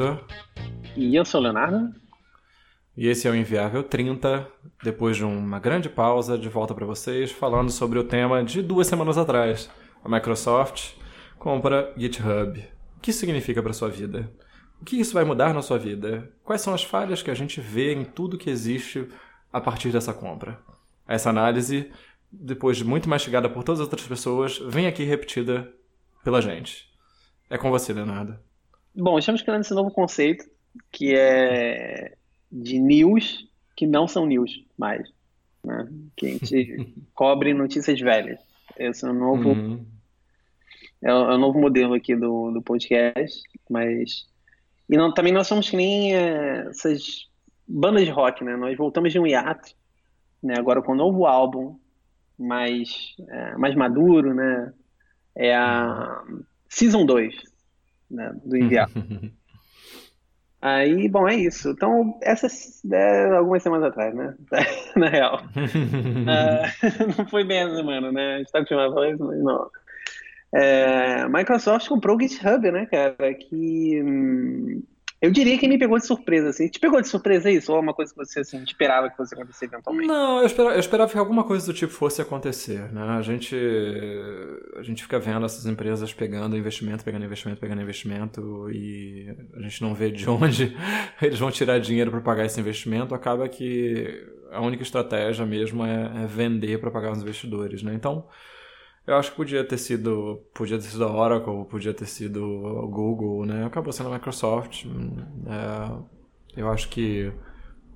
Vitor. E eu sou o Leonardo. E esse é o Inviável 30, depois de uma grande pausa, de volta para vocês, falando sobre o tema de duas semanas atrás. A Microsoft compra GitHub. O que isso significa para sua vida? O que isso vai mudar na sua vida? Quais são as falhas que a gente vê em tudo que existe a partir dessa compra? Essa análise, depois de muito mastigada por todas as outras pessoas, vem aqui repetida pela gente. É com você, Leonardo. Bom, estamos criando esse novo conceito que é de news que não são news mais. Né? Que a gente cobre notícias velhas. Esse é o novo, uhum. é, o, é, o, novo modelo aqui do, do podcast. Mas. E não, também nós somos que nem é, essas bandas de rock, né? Nós voltamos de um hiato, né? agora com um novo álbum mais, é, mais maduro, né? É a Season 2 né, do Enviar. Aí, bom, é isso. Então, essas é, algumas semanas atrás, né? Na real. uh, não foi bem essa semana, né? A gente tá acostumado a falar isso, mas não. É, Microsoft comprou o GitHub, né, cara? Que hum, eu diria que me pegou de surpresa, assim. Te pegou de surpresa isso? Ou é uma coisa que você assim, esperava que fosse acontecer eventualmente? Não, eu esperava, eu esperava que alguma coisa do tipo fosse acontecer, né? A gente, a gente fica vendo essas empresas pegando investimento, pegando investimento, pegando investimento e a gente não vê de onde eles vão tirar dinheiro para pagar esse investimento. Acaba que a única estratégia mesmo é, é vender para pagar os investidores, né? Então... Eu acho que podia ter sido, podia ter sido a Oracle, podia ter sido o Google, né? Acabou sendo a Microsoft. É, eu acho que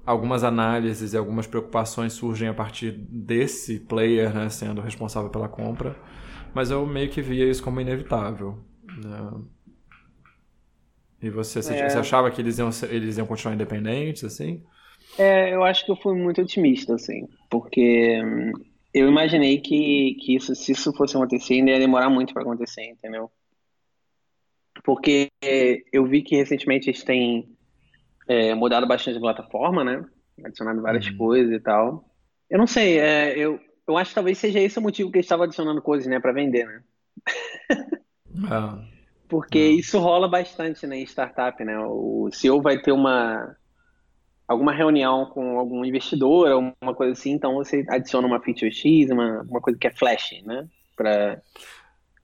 algumas análises e algumas preocupações surgem a partir desse player, né, sendo responsável pela compra, mas eu meio que via isso como inevitável. Né? E você, é... você achava que eles iam, eles iam continuar independentes, assim? É, eu acho que eu fui muito otimista, assim, porque hum, eu imaginei que, que isso, se isso fosse acontecer, ainda ia demorar muito para acontecer, entendeu? Porque eu vi que recentemente eles têm é, mudado bastante a plataforma, né? Adicionado várias uhum. coisas e tal. Eu não sei, é, eu, eu acho que talvez seja esse o motivo que eles estavam adicionando coisas, né, para vender, né? ah. Porque ah. isso rola bastante né, em startup, né? O CEO vai ter uma alguma reunião com algum investidor, alguma coisa assim, então você adiciona uma feature X, uma, uma coisa que é flash, né? Para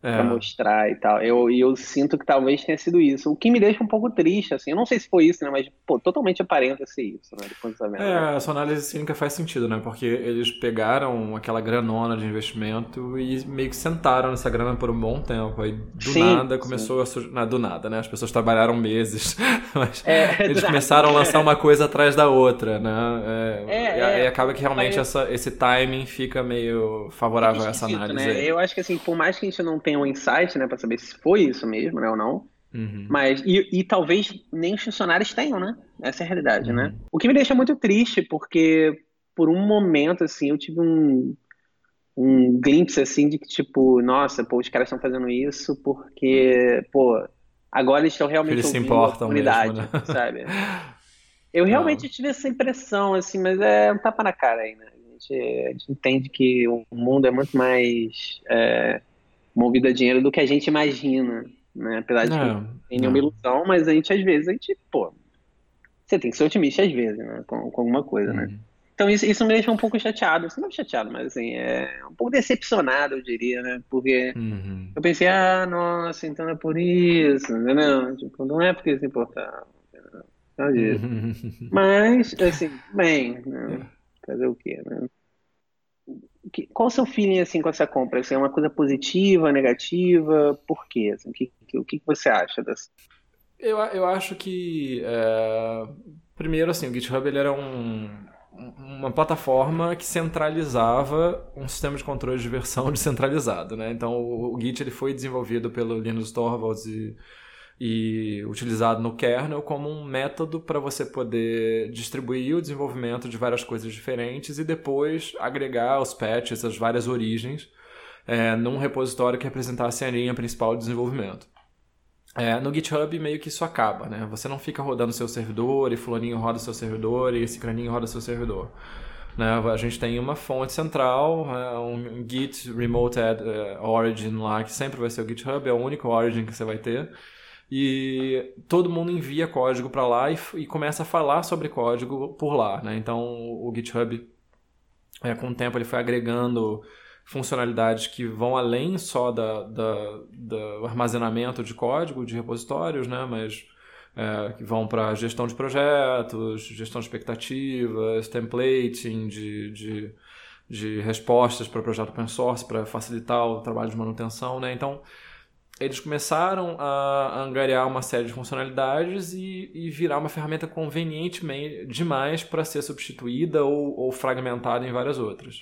é. pra mostrar e tal. Eu, e eu sinto que talvez tenha sido isso. O que me deixa um pouco triste, assim. Eu não sei se foi isso, né? Mas, pô, totalmente aparenta ser isso, né? Depois é, essa análise cínica faz sentido, né? Porque eles pegaram aquela granona de investimento e meio que sentaram nessa grana por um bom tempo. Aí, do sim, nada, começou sim. a surgir... Não, do nada, né? As pessoas trabalharam meses. mas é, eles começaram a lançar uma coisa atrás da outra, né? É, é, e é. acaba que realmente essa, esse timing fica meio favorável a essa análise. Né? Eu acho que, assim, por mais que a gente não tenha tem um insight, né, para saber se foi isso mesmo, né, ou não. Uhum. Mas, e, e, talvez nem os funcionários tenham, né? Essa é a realidade, né? uhum. né? O que me deixa muito triste, porque por um momento, assim, eu tive um, um glimpse, assim, de que, tipo, nossa, pô, os caras estão fazendo isso porque, pô, agora eles estão realmente eles se importam a comunidade, mesmo, né? sabe? Eu realmente tive essa impressão, assim, mas é um tapa na cara aí, né? A gente, a gente entende que o mundo é muito mais... É, movido a dinheiro do que a gente imagina, né? Apesar de não, que tem nenhuma ilusão, mas a gente, às vezes, a gente, pô, você tem que ser otimista às vezes, né? Com, com alguma coisa, né? uhum. né? Então isso, isso me deixa um pouco chateado, assim, não chateado, mas assim, é um pouco decepcionado, eu diria, né? Porque uhum. eu pensei, ah, nossa, então é por isso, entendeu? Tipo, não é porque se importar. Não disso. Uhum. Mas, assim, bem, né? fazer o quê, né? Que, qual o seu feeling assim com essa compra? Assim, é uma coisa positiva, negativa? Por quê? Assim, que, que, o que você acha dessa? Eu, eu acho que é... primeiro assim o GitHub ele era um, uma plataforma que centralizava um sistema de controle de versão descentralizado, né? Então o, o Git ele foi desenvolvido pelo Linus Torvalds e e utilizado no kernel como um método para você poder distribuir o desenvolvimento de várias coisas diferentes e depois agregar os patches, as várias origens, é, num repositório que representasse a linha principal de desenvolvimento. É, no GitHub meio que isso acaba, né? Você não fica rodando seu servidor e fulaninho roda seu servidor e esse craninho roda seu servidor. Né? A gente tem uma fonte central, é, um Git Remote uh, Origin lá, que sempre vai ser o GitHub, é o único Origin que você vai ter. E todo mundo envia código para lá e, e, começa a falar sobre código por lá. Né? Então o GitHub, é, com o tempo, ele foi agregando funcionalidades que vão além só da, da, do armazenamento de código, de repositórios, né? mas é, que vão para gestão de projetos, gestão de expectativas, templating de, de, de respostas para projeto open source, para facilitar o trabalho de manutenção. Né? Então, eles começaram a angariar uma série de funcionalidades e, e virar uma ferramenta conveniente demais para ser substituída ou, ou, fragmentada em várias outras.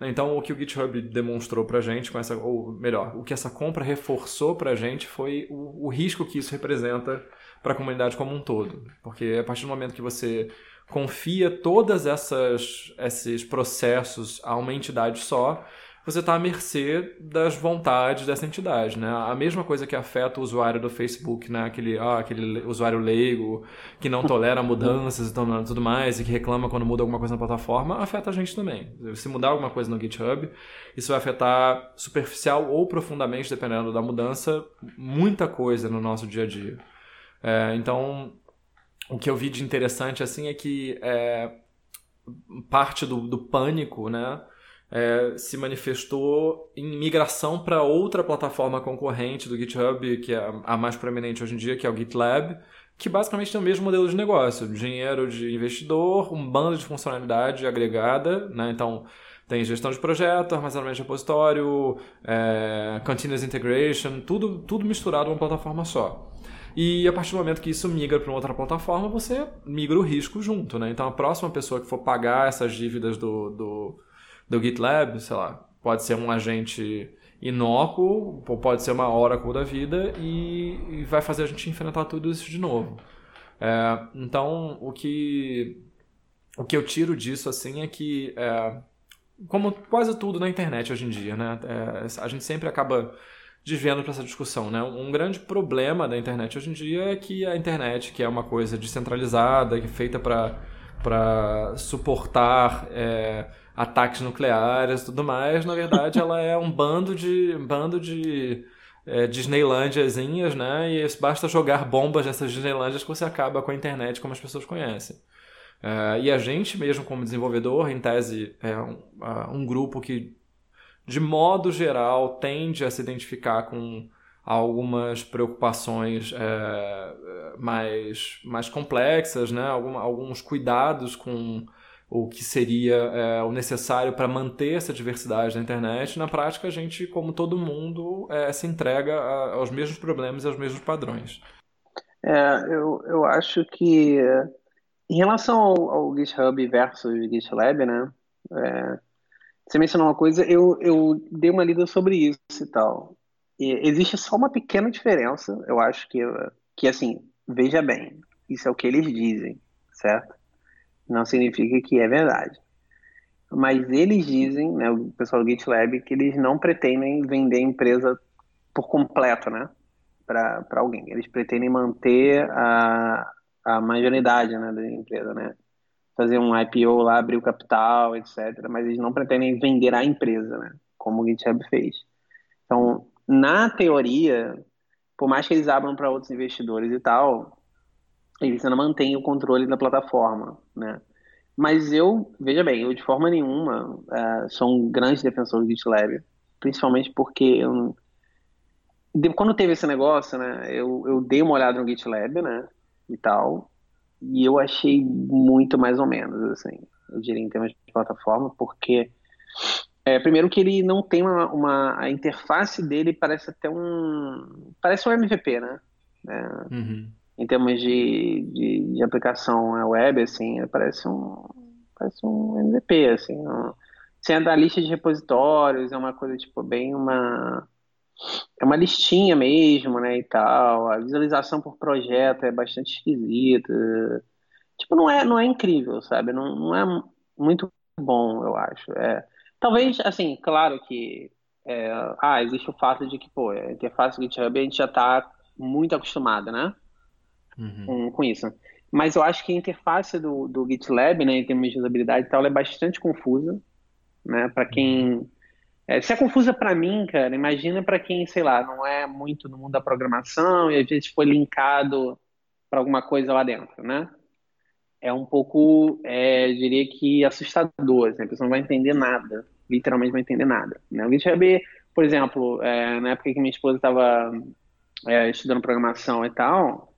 Então, o que o GitHub demonstrou para a gente, com essa, ou melhor, o que essa compra reforçou para a gente foi o, o risco que isso representa para a comunidade como um todo. Porque a partir do momento que você confia essas esses processos a uma entidade só, você está à mercê das vontades dessa entidade, né? A mesma coisa que afeta o usuário do Facebook, né? Aquele, ah, aquele usuário leigo que não tolera mudanças e tudo mais e que reclama quando muda alguma coisa na plataforma, afeta a gente também. Se mudar alguma coisa no GitHub, isso vai afetar superficial ou profundamente, dependendo da mudança, muita coisa no nosso dia a dia. É, então, o que eu vi de interessante assim é que é, parte do, do pânico, né? É, se manifestou em migração para outra plataforma concorrente do GitHub, que é a mais proeminente hoje em dia, que é o GitLab, que basicamente tem o mesmo modelo de negócio: dinheiro de investidor, um bando de funcionalidade agregada, né? Então tem gestão de projeto, armazenamento de repositório, é, continuous integration, tudo, tudo misturado numa plataforma só. E a partir do momento que isso migra para outra plataforma, você migra o risco junto, né? Então a próxima pessoa que for pagar essas dívidas do, do do GitLab, sei lá, pode ser um agente inócuo, pode ser uma Oracle da vida e, e vai fazer a gente enfrentar tudo isso de novo. É, então, o que, o que eu tiro disso assim é que, é, como quase tudo na internet hoje em dia, né, é, a gente sempre acaba desviando para essa discussão. Né? Um grande problema da internet hoje em dia é que a internet, que é uma coisa descentralizada, que é feita para suportar é, ataques nucleares e tudo mais, na verdade ela é um bando de um bando de é, Disneylândiazinhas, né? E basta jogar bombas nessas Disneylândias que você acaba com a internet como as pessoas conhecem. É, e a gente mesmo como desenvolvedor, em tese, é um, um grupo que de modo geral tende a se identificar com algumas preocupações é, mais, mais complexas, né? Alguns cuidados com o que seria é, o necessário para manter essa diversidade na internet, na prática a gente, como todo mundo, é, se entrega a, aos mesmos problemas e aos mesmos padrões. É, eu, eu acho que em relação ao, ao GitHub versus GitLab, né? É, você mencionou uma coisa, eu, eu dei uma lida sobre isso e tal. E existe só uma pequena diferença, eu acho que, que assim, veja bem, isso é o que eles dizem, certo? Não significa que é verdade. Mas eles dizem, né, o pessoal do GitLab, que eles não pretendem vender a empresa por completo, né, para alguém. Eles pretendem manter a, a majoridade né, da empresa, né, fazer um IPO lá, abrir o capital, etc. Mas eles não pretendem vender a empresa, né, como o GitHub fez. Então, na teoria, por mais que eles abram para outros investidores e tal, eles ainda mantêm o controle da plataforma, né? Mas eu, veja bem, eu de forma nenhuma uh, sou um grande defensor do GitLab, principalmente porque eu, quando teve esse negócio, né, eu, eu dei uma olhada no GitLab, né, e tal, e eu achei muito mais ou menos, assim, eu diria em termos de plataforma, porque é, primeiro que ele não tem uma, uma, a interface dele parece até um parece um MVP, né? É, uhum em termos de, de, de, aplicação web, assim, parece um, parece um MVP, assim. Um, sendo a lista de repositórios, é uma coisa, tipo, bem uma... É uma listinha mesmo, né, e tal. A visualização por projeto é bastante esquisita. Tipo, não é, não é incrível, sabe? Não, não é muito bom, eu acho. É, talvez, assim, claro que... É, ah, existe o fato de que, pô, a interface do GitHub a gente já está muito acostumado, né? Uhum. com, com, isso. Mas eu acho que a interface do, do GitLab, né, em termos de usabilidade e tal, é bastante confusa, né, para quem É, se é confusa para mim, cara, imagina para quem, sei lá, não é muito no mundo da programação e às vezes foi linkado para alguma coisa lá dentro, né? É um pouco, é, diria que assustador, assim, a pessoa não vai entender nada, literalmente não vai entender nada. Né? O GitHub, por exemplo, é, na época que minha esposa estava é, estudando programação e tal,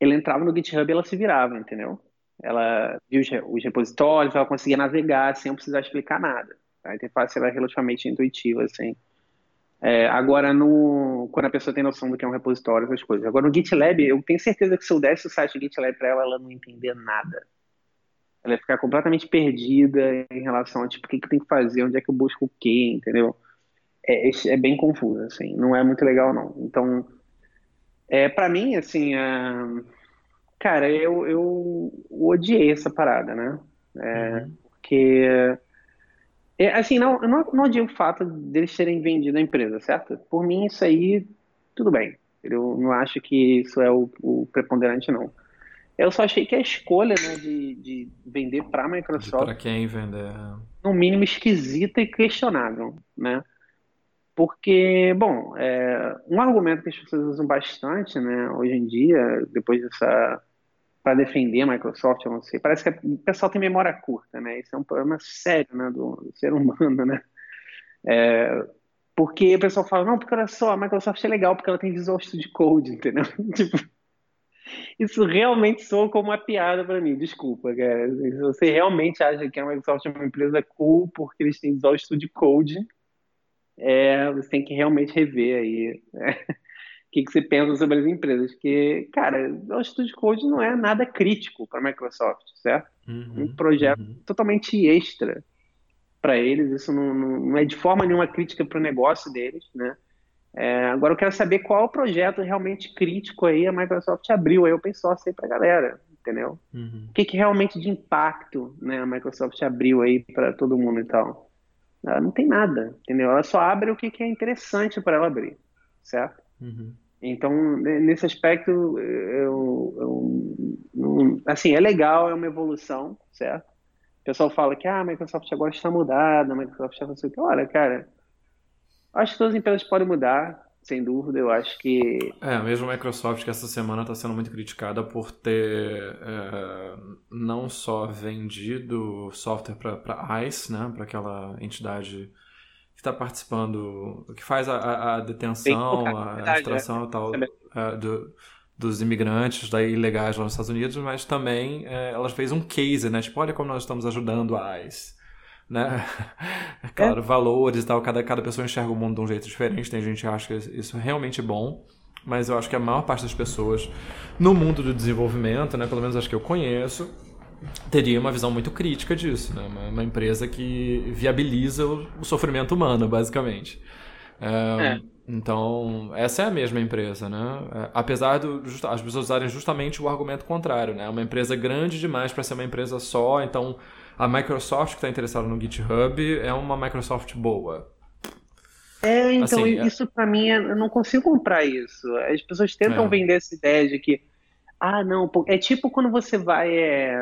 ele entrava no GitHub e ela se virava, entendeu? Ela viu os repositórios, ela conseguia navegar sem precisar explicar nada. A interface era relativamente intuitiva, assim. É, agora, no, quando a pessoa tem noção do que é um repositório, essas coisas. Agora, no GitLab, eu tenho certeza que se eu desse o site do GitLab para ela, ela não entender nada. Ela ia ficar completamente perdida em relação a, tipo, o que, que tem que fazer, onde é que eu busco o quê, entendeu? É, é bem confuso, assim. Não é muito legal, não. Então, é, para mim, assim, é... cara, eu, eu odiei essa parada, né? É, uhum. Porque é, assim, não, eu não, não odio o fato deles terem vendido a empresa, certo? Por mim, isso aí, tudo bem. Eu não acho que isso é o, o preponderante, não. Eu só achei que a escolha né, de, de vender para a Microsoft. Para quem vender? No mínimo esquisita e questionável, né? Porque, bom, é, um argumento que as pessoas usam bastante, né, hoje em dia, depois dessa para defender a Microsoft, eu não sei. Parece que o pessoal tem memória curta, né? Isso é um problema sério, né, do, do ser humano, né? É, porque o pessoal fala, não, porque olha só, a Microsoft é legal porque ela tem Visual Studio Code, entendeu? tipo, isso realmente soa como uma piada para mim, desculpa, cara. Se você realmente acha que a Microsoft é uma empresa cool porque eles têm Visual Studio Code, é, você tem que realmente rever aí. Né? o que, que você pensa sobre as empresas. Porque, cara, o Studio Code não é nada crítico para a Microsoft, certo? Uhum, um projeto uhum. totalmente extra para eles. Isso não, não, não, é de forma nenhuma crítica para o negócio deles, né? É, agora eu quero saber qual o projeto realmente crítico aí a Microsoft abriu aí open source aí para a galera, entendeu? Uhum. O que, que realmente de impacto né, a Microsoft abriu aí para todo mundo e tal? Ela não tem nada, entendeu? Ela só abre o que, que é interessante para ela abrir, certo? Uhum. Então, nesse aspecto, eu, eu, assim, é legal, é uma evolução, certo? O pessoal fala que ah, a Microsoft agora está mudada, a Microsoft está não sei o que. Olha, cara, acho que todas as empresas podem mudar, sem dúvida. Eu acho que. É, mesmo a Microsoft, que essa semana está sendo muito criticada por ter é, não só vendido software para ICE, né, para aquela entidade que está participando, que faz a, a detenção, a extração e tal é, do, dos imigrantes daí ilegais lá nos Estados Unidos, mas também é, ela fez um case, né? Tipo, olha como nós estamos ajudando a ICE. Né? É claro, é. valores e tal, cada, cada pessoa enxerga o mundo de um jeito diferente, tem gente que acha que isso é realmente bom, mas eu acho que a maior parte das pessoas no mundo do desenvolvimento, né, pelo menos acho que eu conheço, teria uma visão muito crítica disso, né? uma, uma empresa que viabiliza o, o sofrimento humano, basicamente. É, é. Então, essa é a mesma empresa, né? É, apesar de as pessoas usarem justamente o argumento contrário, né? É uma empresa grande demais para ser uma empresa só, então a Microsoft que está interessada no GitHub é uma Microsoft boa. É, então assim, é isso para mim eu não consigo comprar isso. As pessoas tentam é. vender essa ideia de que ah, não, é tipo quando você vai. É...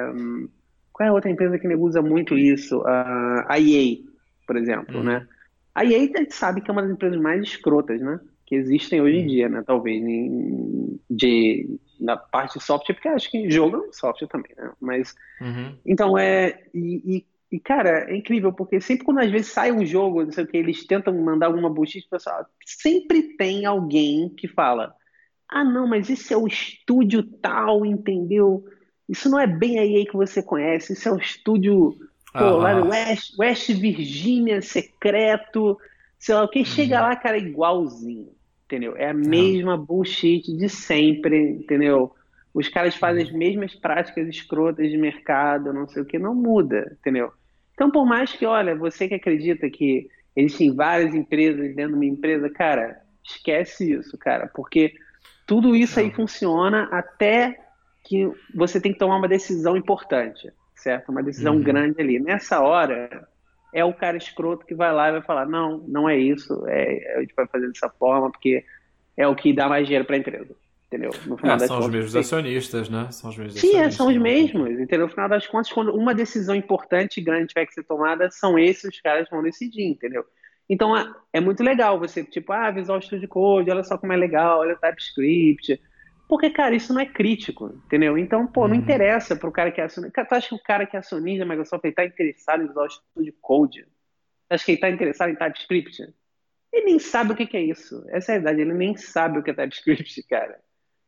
Qual é a outra empresa que usa muito isso? A EA, por exemplo, hum. né? A EA a gente sabe que é uma das empresas mais escrotas, né? Que existem hoje em hum. dia, né? Talvez em, de, na parte de software, porque acho que jogo é software também, né? Mas. Uhum. Então é. E, e, e, cara, é incrível, porque sempre quando às vezes sai um jogo, não sei o que, eles tentam mandar alguma buchiche, pessoal, sempre tem alguém que fala ah, não, mas esse é o estúdio tal, entendeu? Isso não é bem a EA que você conhece, isso é o estúdio pô, lá do West, West Virginia, secreto, sei lá, quem chega uhum. lá, cara, é igualzinho, entendeu? É a mesma bullshit de sempre, entendeu? Os caras fazem as uhum. mesmas práticas escrotas de mercado, não sei o que, não muda, entendeu? Então, por mais que, olha, você que acredita que existem várias empresas dentro de uma empresa, cara, esquece isso, cara, porque tudo isso aí funciona até que você tem que tomar uma decisão importante, certo? Uma decisão uhum. grande ali. Nessa hora, é o cara escroto que vai lá e vai falar: não, não é isso, é, a gente vai fazer dessa forma porque é o que dá mais dinheiro para a empresa. Entendeu? No final é, das são contas, os mesmos acionistas, né? São os mesmos Sim, é, são os né? mesmos. Entendeu? No final das contas, quando uma decisão importante e grande tiver que ser tomada, são esses os caras que vão decidir, entendeu? Então é muito legal você, tipo, ah, Visual Studio Code, olha só como é legal, olha o TypeScript. Porque, cara, isso não é crítico, entendeu? Então, pô, não uhum. interessa pro cara que é acionista. Tu acha que o cara que é acionista da Microsoft ele tá interessado em Visual Studio Code? Tu acha que ele tá interessado em TypeScript? Ele nem sabe o que, que é isso. Essa é a verdade, ele nem sabe o que é TypeScript, cara.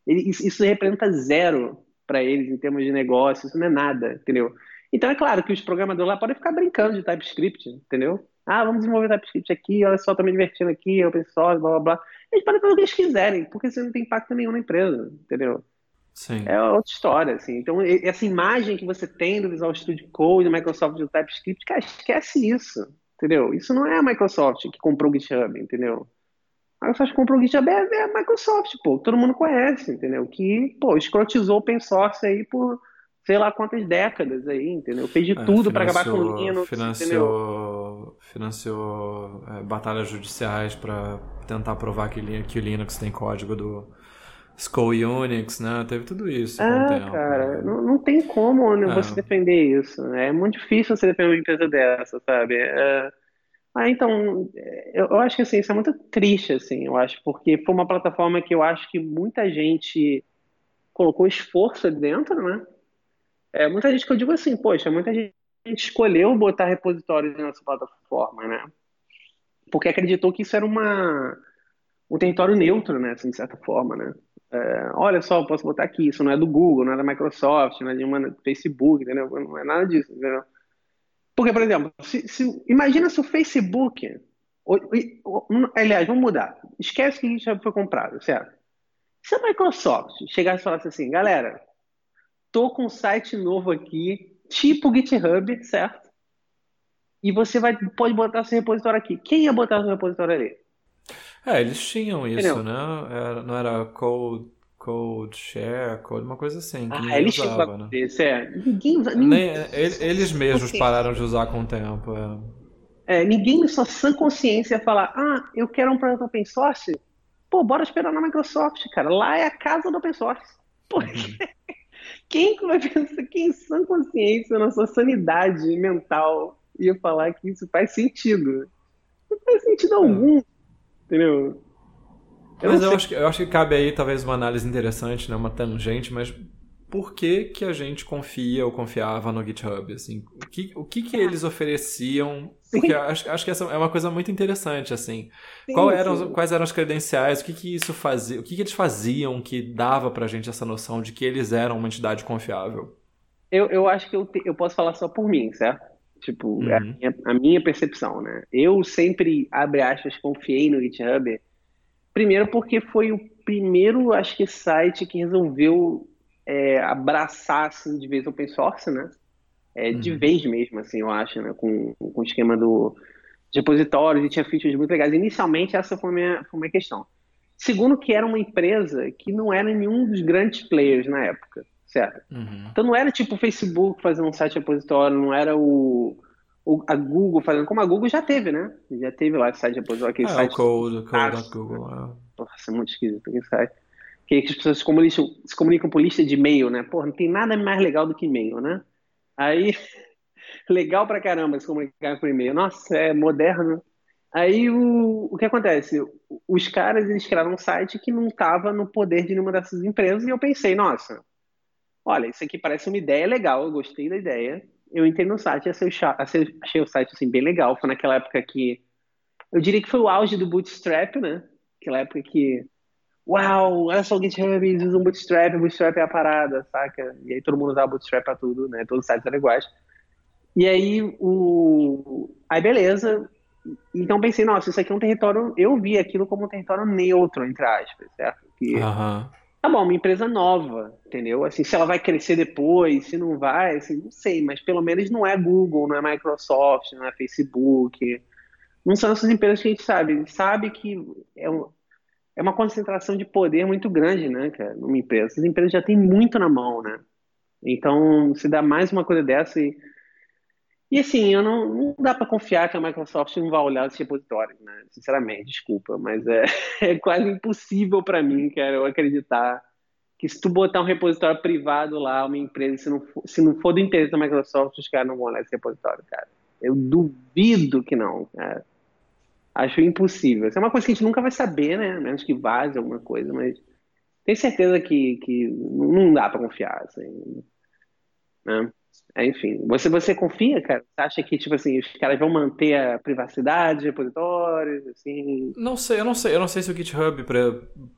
Ele, isso, isso representa zero para eles em termos de negócio, isso não é nada, entendeu? Então é claro que os programadores lá podem ficar brincando de TypeScript, entendeu? Ah, vamos desenvolver TypeScript aqui, olha só, tô me divertindo aqui, open source, blá blá blá. Eles podem fazer o que eles quiserem, porque isso não tem impacto nenhum na empresa, entendeu? Sim. É outra história, assim. Então, essa imagem que você tem do Visual Studio Code, do Microsoft do TypeScript, cara, esquece isso, entendeu? Isso não é a Microsoft que comprou o GitHub, entendeu? A Microsoft comprou o GitHub é, é a Microsoft, pô, todo mundo conhece, entendeu? Que, pô, escrotizou open source aí por sei lá quantas décadas aí, entendeu? Fez de é, tudo para acabar com o Linux, financiou, entendeu? Financiou é, batalhas judiciais para tentar provar que, que o Linux tem código do Skull Unix, né? Teve tudo isso. Ah, cara, não, não tem como né, é. você defender isso. Né? É muito difícil você defender uma empresa dessa, sabe? É... Ah, então, eu, acho que assim, isso é muito triste, assim, eu acho, porque foi uma plataforma que eu acho que muita gente colocou esforço dentro, né? É, muita gente que eu digo assim, poxa, muita gente escolheu botar repositórios nessa plataforma, né? Porque acreditou que isso era uma, um território neutro, né? Assim, de certa forma, né? É, olha só, eu posso botar aqui, isso não é do Google, não é da Microsoft, não é de uma Facebook, entendeu? Não é nada disso, entendeu? Porque, por exemplo, se, se, imagina se o Facebook. aliás, vamos mudar. Esquece que a gente foi comprado, certo? Se a Microsoft chegasse e falasse assim, galera, tô com um site novo aqui, tipo GitHub, certo? E você vai, pode botar seu repositório aqui. Quem ia botar seu repositório ali? É, eles tinham isso, Entendeu? né? Era, não era code, code share, code, uma coisa assim. Que ah, eles usava, né? Isso, é. Ninguém usa. Nem, eles mesmos pararam de usar com o tempo. É. é ninguém sua sã consciência ia falar: ah, eu quero um projeto open source. Pô, bora esperar na Microsoft, cara. Lá é a casa do open source. Porque uhum. Quem que vai pensar, quem sã consciência, na sua sanidade mental, ia falar que isso faz sentido? Não faz sentido algum, entendeu? Eu mas eu acho, que, eu acho que cabe aí talvez uma análise interessante, né? uma tangente, mas por que, que a gente confia ou confiava no GitHub? Assim, o que, o que, que eles ofereciam? Porque acho, acho que essa é uma coisa muito interessante, assim. Sim, Qual eram, quais eram as credenciais? O que, que isso fazia? O que, que eles faziam que dava pra gente essa noção de que eles eram uma entidade confiável? Eu, eu acho que eu, te, eu posso falar só por mim, certo? Tipo, uhum. é a, uhum. minha, a minha percepção, né? Eu sempre, abre aspas, confiei no GitHub. Primeiro porque foi o primeiro, acho que, site que resolveu é, abraçar assim, de vez open source, né? É, de uhum. vez mesmo, assim, eu acho, né? Com, com o esquema do de repositórios e tinha features muito legais. Inicialmente, essa foi a minha, foi a minha questão. Segundo, que era uma empresa que não era nenhum dos grandes players na época, certo? Uhum. Então não era tipo o Facebook fazendo um site repositório, não era o, o, a Google fazendo, como a Google já teve, né? Já teve lá esse site repositório, aquele é, site. O code, code Google. É. Nossa, é muito esquisito aquele site que as pessoas se comunicam, se comunicam por lista de e-mail, né? Porra, não tem nada mais legal do que e-mail, né? Aí, legal pra caramba se comunicar por e-mail. Nossa, é moderno. Aí, o, o que acontece? Os caras, eles criaram um site que não estava no poder de nenhuma dessas empresas e eu pensei, nossa, olha, isso aqui parece uma ideia legal, eu gostei da ideia. Eu entrei no site, achei, achei o site assim, bem legal. Foi naquela época que, eu diria que foi o auge do Bootstrap, né? Aquela época que uau, olha só o GitHub, eles usam Bootstrap, Bootstrap é a parada, saca? E aí todo mundo usava Bootstrap pra tudo, né? Todos os sites eram iguais. E aí, o... Aí, beleza. Então pensei, nossa, isso aqui é um território... Eu vi aquilo como um território neutro, entre aspas, certo? Que... Uhum. Tá bom, uma empresa nova, entendeu? Assim, se ela vai crescer depois, se não vai, assim, não sei, mas pelo menos não é Google, não é Microsoft, não é Facebook. Não são essas empresas que a gente sabe. A gente sabe que é um, é uma concentração de poder muito grande, né, cara, numa empresa. Essas empresas já têm muito na mão, né? Então, se dá mais uma coisa dessa e. E assim, eu não, não dá para confiar que a Microsoft não vai olhar os repositórios, né? Sinceramente, desculpa, mas é, é quase impossível para mim, cara, eu acreditar que se tu botar um repositório privado lá, uma empresa, se não for, se não for do interesse da Microsoft, os caras não vão olhar esse repositório, cara. Eu duvido que não, cara. Acho impossível. Isso é uma coisa que a gente nunca vai saber, né? A menos que vaze alguma coisa, mas tenho certeza que, que não dá para confiar. Assim, né? É, enfim, você, você confia, cara? Você acha que, tipo assim, os caras vão manter a privacidade de repositórios, assim? Não sei, eu não sei. Eu não sei se o GitHub,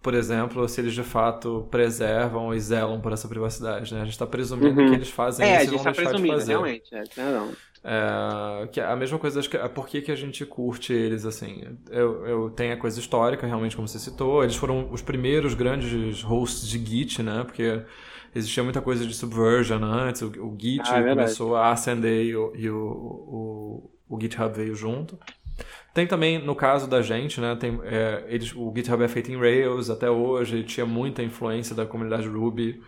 por exemplo, se eles de fato preservam e zelam por essa privacidade, né? A gente está presumindo uhum. que eles fazem é, isso e vão tá deixar de fazer. realmente. É, não. É, que a mesma coisa, acho que, por que, que a gente curte eles, assim? Eu, eu tenho a coisa histórica, realmente, como você citou. Eles foram os primeiros grandes hosts de Git, né? Porque existia muita coisa de subversion antes, o, o Git ah, é começou a ascender e, o, e o, o, o, GitHub veio junto. Tem também, no caso da gente, né, tem, é, eles, o GitHub é feito em Rails até hoje, tinha muita influência da comunidade Ruby.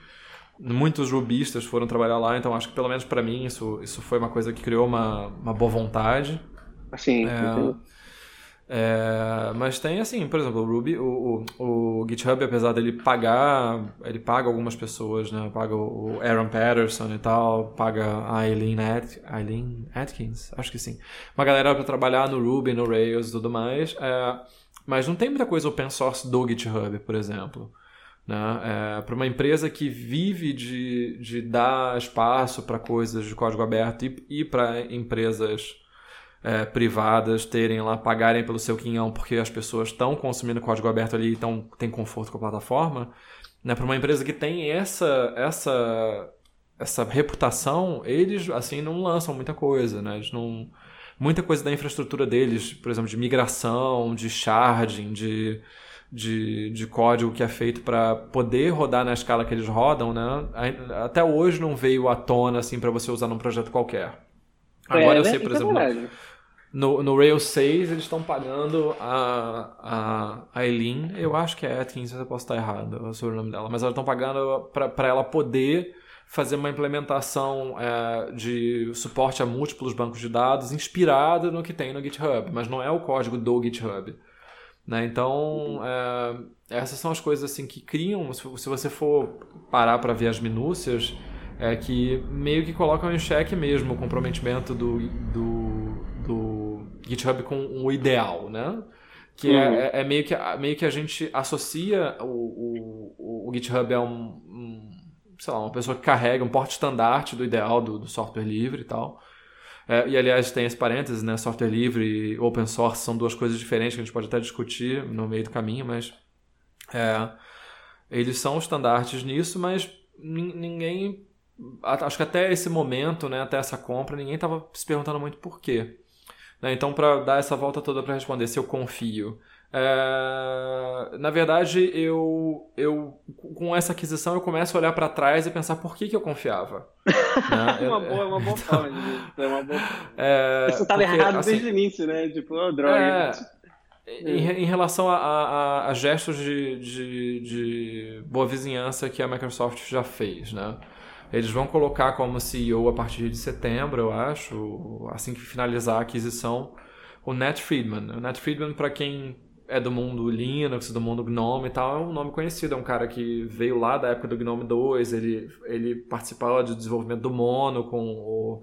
Muitos rubistas foram trabalhar lá, então acho que pelo menos para mim isso, isso foi uma coisa que criou uma, uma boa vontade. Sim, é, é, mas tem assim, por exemplo, o Ruby, o, o, o, GitHub, apesar dele pagar, ele paga algumas pessoas, né? Paga o Aaron Patterson e tal, paga a Eileen, At, Eileen Atkins, acho que sim. Uma galera para trabalhar no Ruby, no Rails e tudo mais. É, mas não tem muita coisa open source do GitHub, por exemplo. Né? É, para uma empresa que vive de, de dar espaço para coisas de código aberto e, e para empresas é, privadas terem lá, pagarem pelo seu quinhão porque as pessoas estão consumindo código aberto ali e tão, tem conforto com a plataforma, né, para uma empresa que tem essa, essa, essa reputação, eles assim não lançam muita coisa, né? Eles não, muita coisa da infraestrutura deles, por exemplo, de migração, de sharding, de, de, de código que é feito para poder rodar na escala que eles rodam, né? Até hoje não veio à tona assim para você usar num projeto qualquer. Agora é, eu sei, por exemplo, no, no Rails 6 eles estão pagando a, a, a Eileen, eu acho que é Atkins, eu posso estar errado sobre o nome dela, mas elas estão pagando para ela poder fazer uma implementação é, de suporte a múltiplos bancos de dados inspirada no que tem no GitHub, mas não é o código do GitHub. Né? Então, é, essas são as coisas assim que criam, se, se você for parar para ver as minúcias, é que meio que colocam em xeque mesmo o comprometimento do, do, do GitHub com o ideal, né? Que é, uhum. é, é, meio, que, meio que a gente associa o, o, o GitHub a um, um, sei lá, uma pessoa que carrega um porte estandarte do ideal do, do software livre e tal. É, e aliás, tem esse parênteses, né? Software livre e open source são duas coisas diferentes que a gente pode até discutir no meio do caminho, mas é, eles são estandartes nisso, mas ninguém acho que até esse momento, né, até essa compra, ninguém estava se perguntando muito por quê. Né? Então, para dar essa volta toda para responder se eu confio. É... Na verdade, eu, eu com essa aquisição eu começo a olhar para trás e pensar por que, que eu confiava. né? é uma boa, uma boa forma de é uma boa... É... Isso estava errado assim, desde o início, né? Tipo, oh, droga. É... Em, em, relação a, a, a gestos de, de, de, boa vizinhança que a Microsoft já fez, né? Eles vão colocar como CEO a partir de setembro, eu acho, assim que finalizar a aquisição, o Nat Friedman. O Nat Friedman, para quem é do mundo Linux, do mundo GNOME e tal, é um nome conhecido. É um cara que veio lá da época do GNOME 2, ele, ele participava de desenvolvimento do Mono com o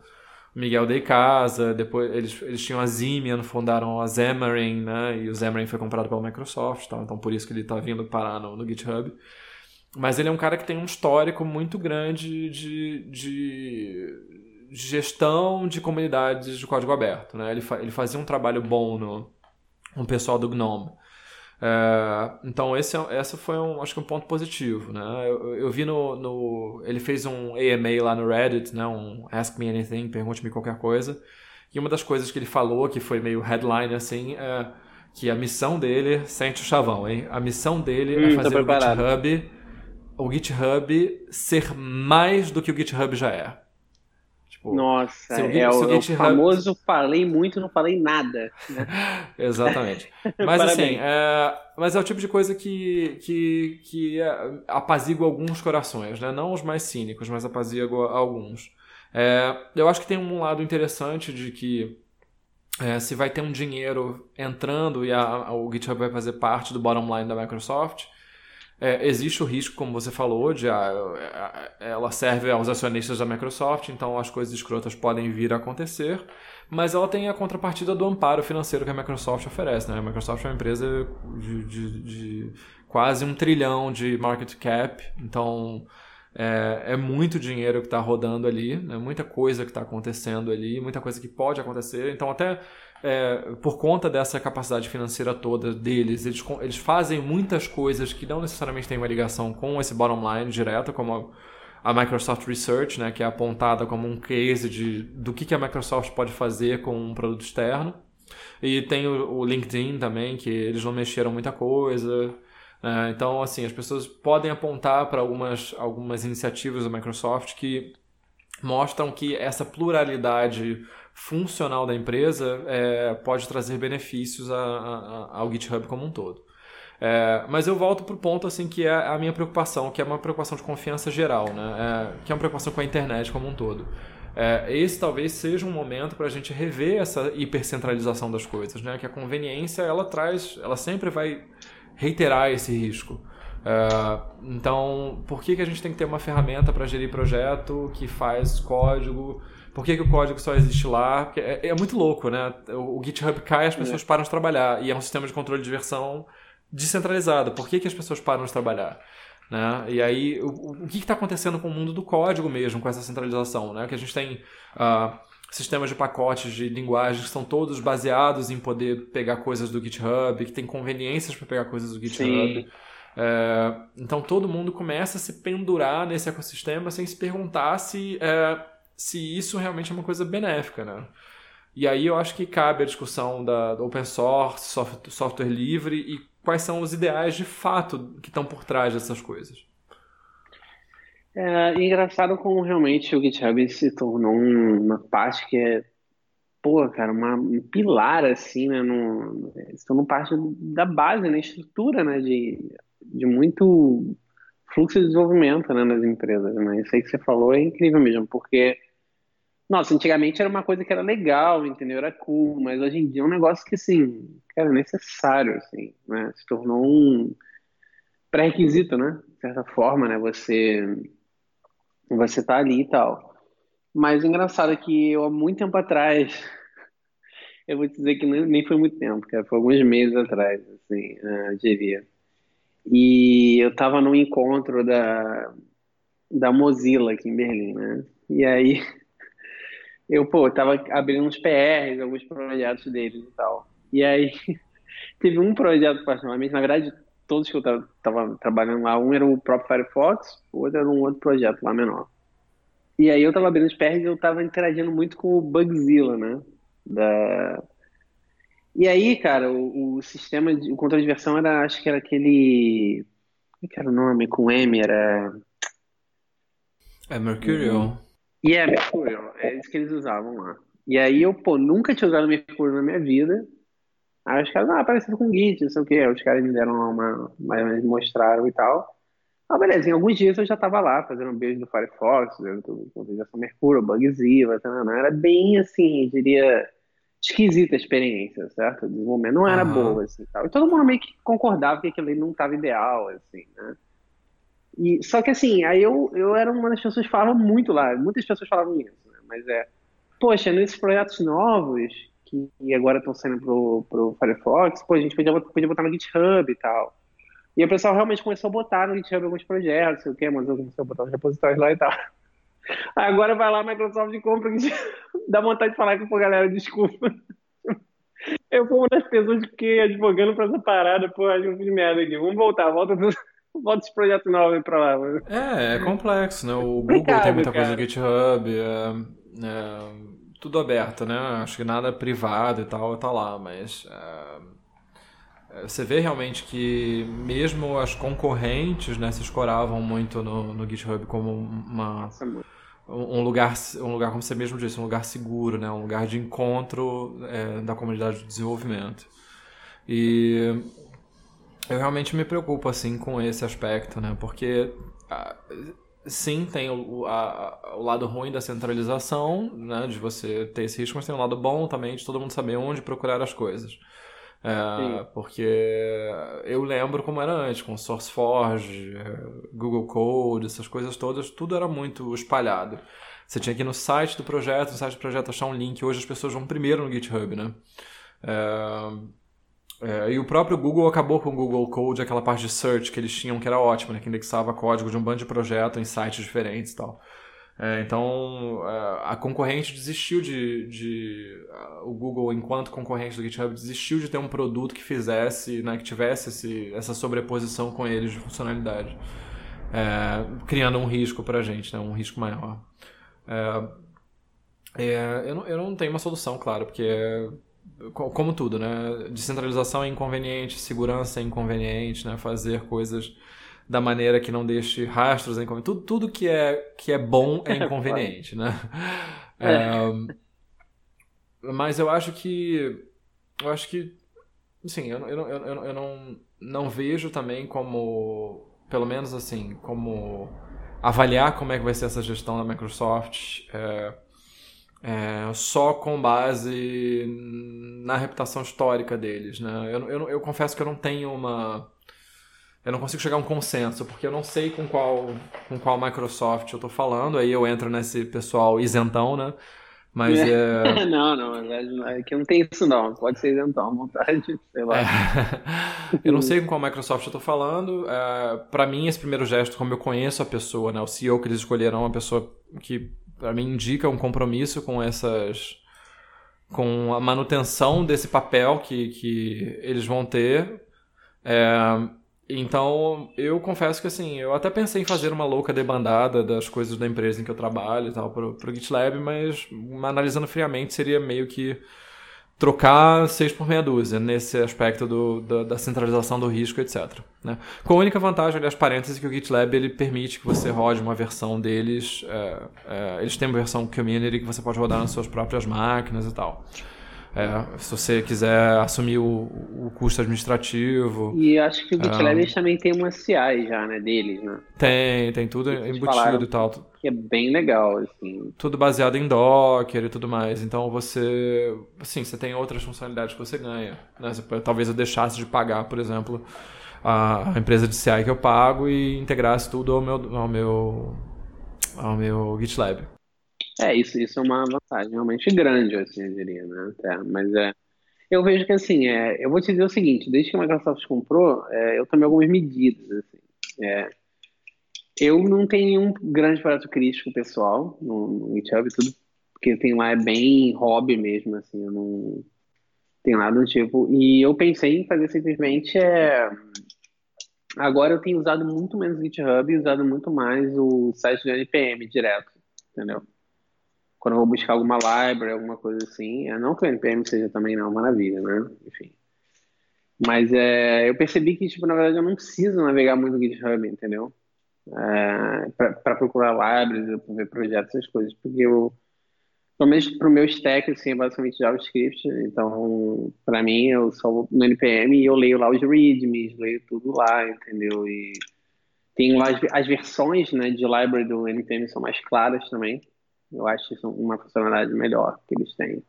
Miguel de Casa, depois eles, eles tinham a Zimian, fundaram a Xamarin, né? E o Xamarin foi comprado pela Microsoft, tal, então por isso que ele está vindo parar no, no GitHub. Mas ele é um cara que tem um histórico muito grande de, de, de gestão de comunidades de código aberto. Né? Ele, fa, ele fazia um trabalho bom no, no pessoal do GNOME. É, então esse, é, esse foi um, acho que um ponto positivo, né? Eu, eu vi no, no, ele fez um AMA lá no Reddit, né? Um Ask Me Anything, pergunte-me qualquer coisa. E uma das coisas que ele falou que foi meio headline assim é que a missão dele sente o chavão, hein? A missão dele é hum, é fazer o GitHub o GitHub ser mais do que o GitHub já é. Tipo, Nossa, o, é, o, famoso falei muito, não falei nada. Né? Exatamente. Mas assim, é, mas é o tipo de coisa que, que, que é, apazigua alguns corações, né? Não os mais cínicos, mas apazigua alguns. É, eu acho que tem um lado interessante de que é, se vai ter um dinheiro entrando e a, a, o GitHub vai fazer parte do bottom line da Microsoft, É, existe o risco, como você falou, de ah, ela serve aos acionistas da Microsoft, então as coisas escrotas podem vir a acontecer, mas ela tem a contrapartida do amparo financeiro que a Microsoft oferece. Né? A Microsoft é uma empresa de, de, de quase um trilhão de market cap, então é, é muito dinheiro que está rodando ali, né? muita coisa que está acontecendo ali, muita coisa que pode acontecer. Então, até é, por conta dessa capacidade financeira toda deles, eles, eles fazem muitas coisas que não necessariamente têm uma ligação com esse bottom line direta, como a, a Microsoft Research, né, que é apontada como um case de, do que, que a Microsoft pode fazer com um produto externo. E tem o, o LinkedIn também, que eles não mexeram muita coisa. Né. então, assim, as pessoas podem apontar para algumas, algumas iniciativas da Microsoft que mostram que essa pluralidade funcional da empresa é, pode trazer benefícios a, a, ao GitHub como um todo. É, mas eu volto para o ponto assim que é a minha preocupação, que é uma preocupação de confiança geral, né? É, que é uma preocupação com a internet como um todo. É, esse talvez seja um momento para a gente rever essa hipercentralização das coisas, né? Que a conveniência ela traz, ela sempre vai reiterar esse risco. É, então, por que, que a gente tem que ter uma ferramenta para gerir projeto que faz código? Por que, que o código só existe lá? É, é, muito louco, né? O, GitHub cai as pessoas é. param de trabalhar. E é um sistema de controle de versão descentralizado. Por que, que as pessoas param de trabalhar? Né? E aí, o, o que está acontecendo com o mundo do código mesmo, com essa centralização? Né? Que a gente tem uh, sistemas de pacotes de linguagem que são todos baseados em poder pegar coisas do GitHub, que tem conveniências para pegar coisas do GitHub. É, então todo mundo começa a se pendurar nesse ecossistema sem se perguntar se, é, se isso realmente é uma coisa benéfica, né? E aí eu acho que cabe a discussão da, open source, software, software livre e quais são os ideais de fato que estão por trás dessas coisas. É engraçado como realmente o GitHub se tornou uma parte que é, pô, cara, uma, um pilar assim, né? No, se tornou parte da base, né? estrutura, né? De de muito fluxo de desenvolvimento né, nas empresas. Né? Isso aí que você falou é incrível mesmo, porque, nossa, antigamente era uma coisa que era legal, entendeu? Era cool, mas hoje em dia é um negócio que, assim, é necessário, assim, né? Se tornou um pré-requisito, né? De certa forma, né? Você, você tá ali e tal. Mas o engraçado é que eu, há muito tempo atrás, eu vou dizer que nem, nem foi muito tempo, cara, foi alguns meses atrás, assim, uh, eu diria e eu estava no encontro da, da Mozilla aqui em Berlim, né? E aí eu, pô, tava abrindo uns PRs, alguns projetos deles e tal. E aí teve um projeto particularmente, na verdade, todos que eu tava trabalhando lá, um era o próprio Firefox, o outro era um outro projeto lá menor. E aí eu tava abrindo os PRs e eu tava interagindo muito com o Bugzilla, né? Da, e aí, cara, o, o sistema, de, o controle de versão era, acho que era aquele. Como é que era o nome? Com M, era. É Mercurial. E é Mercurial, é isso que eles usavam lá. E aí eu, pô, nunca tinha usado Mercurial na minha vida. Aí os caras, ah, parecido com Git, não sei o quê. Aí os caras me deram uma, mais ou menos mostraram e tal. Ah, beleza, em alguns dias eu já tava lá fazendo um beijo do Firefox, fazendo versão Mercurial, Bugzilla, era bem assim, diria esquisita a experiência, certo? O desenvolvimento não era boa, assim, tal. E todo mundo meio que concordava que aquilo ali não estava ideal, assim, né? E, só que assim, aí eu, eu era uma das pessoas que falavam muito lá, muitas pessoas falavam isso, né? Mas é, poxa, nesses projetos novos, que agora estão saindo pro, pro Firefox, pô, a gente podia, podia botar no GitHub e tal. E o pessoal realmente começou a botar no GitHub alguns projetos, sei o quê, mas eu comecei a botar os repositórios lá e tal. Agora vai lá, Microsoft compra, dá vontade de falar com a galera, desculpa. Eu fui uma das pessoas que fiquei advogando pra essa parada, pô, acho que eu fiz merda aqui. Vamos voltar, volta, volta esse projeto novo pra lá. É, é complexo, né? O Google tem muita cara. coisa no GitHub, é, é, tudo aberto, né? Acho que nada privado e tal tá lá, mas é, é, você vê realmente que mesmo as concorrentes né, se escoravam muito no, no GitHub como uma. Nossa, um lugar, um lugar, como você mesmo disse, um lugar seguro, né? um lugar de encontro é, da comunidade de desenvolvimento. E eu realmente me preocupo assim com esse aspecto, né? porque sim, tem o, a, o lado ruim da centralização, né? de você ter esse risco, mas tem o lado bom também de todo mundo saber onde procurar as coisas. É, porque eu lembro como era antes, com SourceForge, Google Code, essas coisas todas, tudo era muito espalhado. Você tinha que ir no site do projeto, no site do projeto achar um link. Hoje as pessoas vão primeiro no GitHub, né? É, é, e o próprio Google acabou com o Google Code, aquela parte de search que eles tinham, que era ótima, né? que indexava código de um bando de projeto em sites diferentes e tal. É, então, é, a concorrente desistiu de, de, O Google, enquanto concorrente do GitHub, desistiu de ter um produto que fizesse, né, que tivesse esse, essa sobreposição com eles de funcionalidade, é, criando um risco para a gente, né, um risco maior. É, é, eu, não, eu não tenho uma solução, claro, porque como tudo, né? Descentralização é inconveniente, segurança é inconveniente, né? Fazer coisas da maneira que não deixe rastros é inconveniente. Tudo, tudo que, é, que é bom é inconveniente, né? É. é, mas eu acho que. Eu acho que. Sim, eu, eu, eu, eu não, não vejo também como. Pelo menos assim, como avaliar como é que vai ser essa gestão da Microsoft. É, é, só com base na reputação histórica deles, né? Eu, eu, eu, confesso que eu não tenho uma... Eu não consigo chegar a um consenso, porque eu não sei com qual, com qual Microsoft eu estou falando, aí eu entro nesse pessoal isentão, né? Mas é... é... não, não, é que não tem isso não, pode ser isentão, à vontade, sei lá. É... eu não sei com qual Microsoft eu estou falando, é... para mim esse primeiro gesto, como eu conheço a pessoa, né? O CEO que eles escolheram é uma pessoa que para mim indica um compromisso com essas com a manutenção desse papel que, que eles vão ter. É, então, eu confesso que assim, eu até pensei em fazer uma louca debandada das coisas da empresa em que eu trabalho e tal pro, pro GitLab, mas analisando friamente seria meio que trocar seis por meia dúzia nesse aspecto do, da, da, centralização do risco, etc. Né? Com a única vantagem, aliás, parênteses, que o GitLab ele permite que você rode uma versão deles, é, é, eles têm uma versão community que você pode rodar nas suas próprias máquinas e tal. É, se você quiser assumir o, o, custo administrativo. E acho que o GitLab é, também tem uma CI já, né, deles, né? Tem, tem tudo embutido e tal. Que é bem legal, assim. Tudo baseado em Docker e tudo mais. Então você, assim, você tem outras funcionalidades que você ganha. Né? Talvez eu deixasse de pagar, por exemplo, a, a, empresa de CI que eu pago e integrasse tudo ao meu, ao meu, ao meu GitLab. É, isso, isso é uma vantagem realmente grande, assim, eu diria, né? Até, mas é. Eu vejo que assim, é, eu vou te dizer o seguinte, desde que a Microsoft comprou, é, eu tomei algumas medidas. Assim, é, eu não tenho nenhum grande projeto crítico pessoal no, no GitHub, tudo que tem lá é bem hobby mesmo, assim, eu não tenho nada do tipo. E eu pensei em fazer simplesmente é, agora eu tenho usado muito menos GitHub e usado muito mais o site do NPM direto, entendeu? Quando eu vou buscar alguma library, alguma coisa assim. É, não que o NPM seja também não, maravilha, né? Enfim. Mas é, eu percebi que, tipo, na verdade, eu não preciso navegar muito no GitHub, entendeu? É, para procurar libraries, para ver projetos, essas coisas, porque eu, pelo menos para o meu stack, assim, é basicamente JavaScript, então, para mim, eu só vou no NPM e eu leio lá os readmes, leio tudo lá, entendeu? E tem lá as, as versões, né, de library do NPM são mais claras também, eu acho isso uma funcionalidade melhor que eles têm.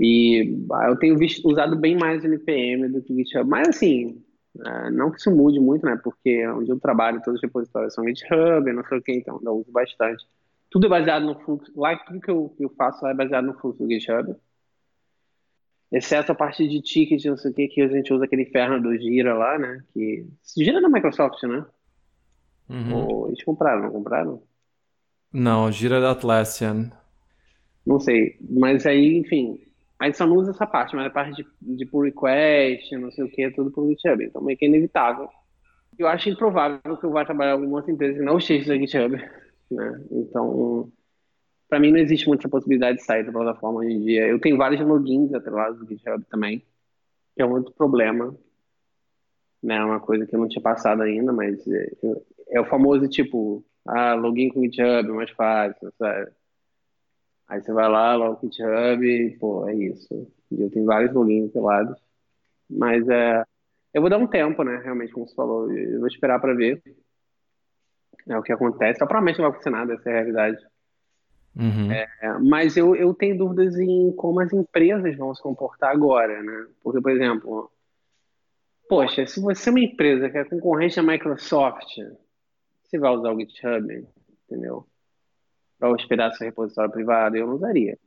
E ah, eu tenho visto, usado bem mais o NPM do que o GitHub. Mas assim, ah, não que isso mude muito, né? Porque onde eu trabalho, todos os repositórios são GitHub, não sei o que, então eu uso bastante. Tudo é baseado no fluxo. Lá, tudo que eu, que eu faço é baseado no fluxo do GitHub. Exceto a parte de ticket, não sei o que, que a gente usa aquele inferno do Gira lá, né? Que. Gira da Microsoft, né? Uhum. Ou, eles compraram, não compraram? Não, gira da Atlassian. Não sei. Mas aí, enfim, a gente só não usa essa parte, mas a parte de, de pull request, não sei o que, é tudo por GitHub. Então meio que é inevitável. Eu acho improvável que eu vá trabalhar em alguma outra empresa que não esteja no GitHub. Né? Então, para mim não existe muita possibilidade de sair da plataforma hoje em dia. Eu tenho vários logins atrelados do GitHub também, que é um outro problema. Né? Uma coisa que eu não tinha passado ainda, mas é, é o famoso tipo, ah, login com o GitHub, mais fácil, sabe? Aí você vai lá, logo com o GitHub, pô, é isso. Eu tenho vários logins pelados. Mas é, eu vou dar um tempo, né? Realmente, como você falou, eu vou esperar para ver é o que acontece. Provavelmente não vai funcionar, essa é a realidade. Uhum. É, mas eu, eu tenho dúvidas em como as empresas vão se comportar agora, né? Porque, por exemplo, poxa, se você é uma empresa que é concorrente à Microsoft, você vai usar o GitHub, entendeu? Para hospedar seu repositório privado, eu não usaria.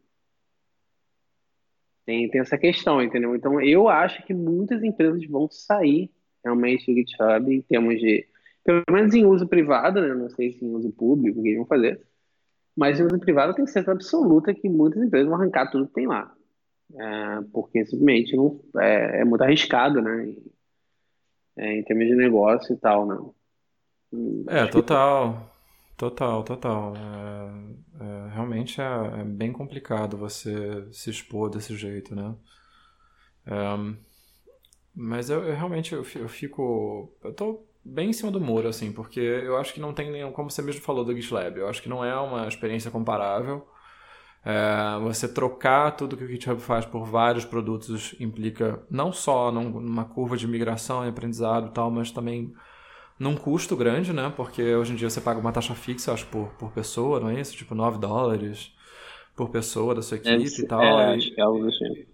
Tem, tem essa questão, entendeu? Então, eu acho que muitas empresas vão sair realmente do GitHub em termos de, pelo menos em uso privado, né? Não sei se em uso público, o que eles vão fazer. Mas em uso privado tem certeza absoluta que muitas empresas vão arrancar tudo que tem lá. É, porque simplesmente não, é, é, muito arriscado, né? É, em termos de negócio e tal, né? É, total. Total, total. É, é, realmente é, é, bem complicado você se expor desse jeito, né? É, mas eu, eu, realmente eu fico. Eu tô bem em cima do muro, assim, porque eu acho que não tem nenhum. Como você mesmo falou do GitLab, eu acho que não é uma experiência comparável. É, você trocar tudo que o GitHub faz por vários produtos implica não só numa curva de migração e aprendizado e tal, mas também num custo grande, né? Porque hoje em dia você paga uma taxa fixa, acho, por, por pessoa, não é isso? Tipo, 9 dólares por pessoa da sua equipe é, e tal. É, acho que é algo assim.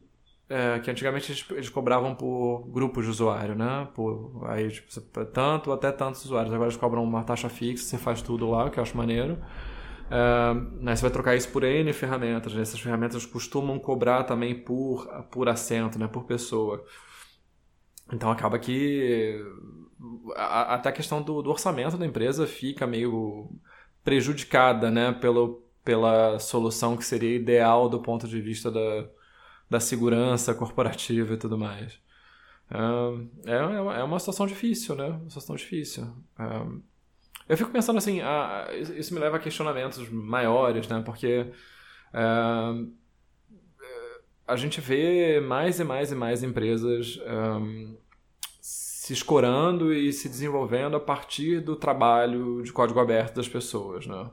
É, que antigamente eles, eles, cobravam por grupos de usuário, né? Por, aí, tipo, tanto até tantos usuários. Agora eles cobram uma taxa fixa, você faz tudo lá, o que eu acho maneiro. É, né, você vai trocar isso por N ferramentas. Né? Essas ferramentas costumam cobrar também por, por assento, né? por pessoa. Então acaba que a, até a questão do, do, orçamento da empresa fica meio prejudicada, né, pelo, pela solução que seria ideal do ponto de vista da, da segurança corporativa e tudo mais. É, é, é uma situação difícil, né? Uma situação difícil. eu fico pensando assim, isso me leva a questionamentos maiores, né? Porque a gente vê mais e mais e mais empresas se escorando e se desenvolvendo a partir do trabalho de código aberto das pessoas, né?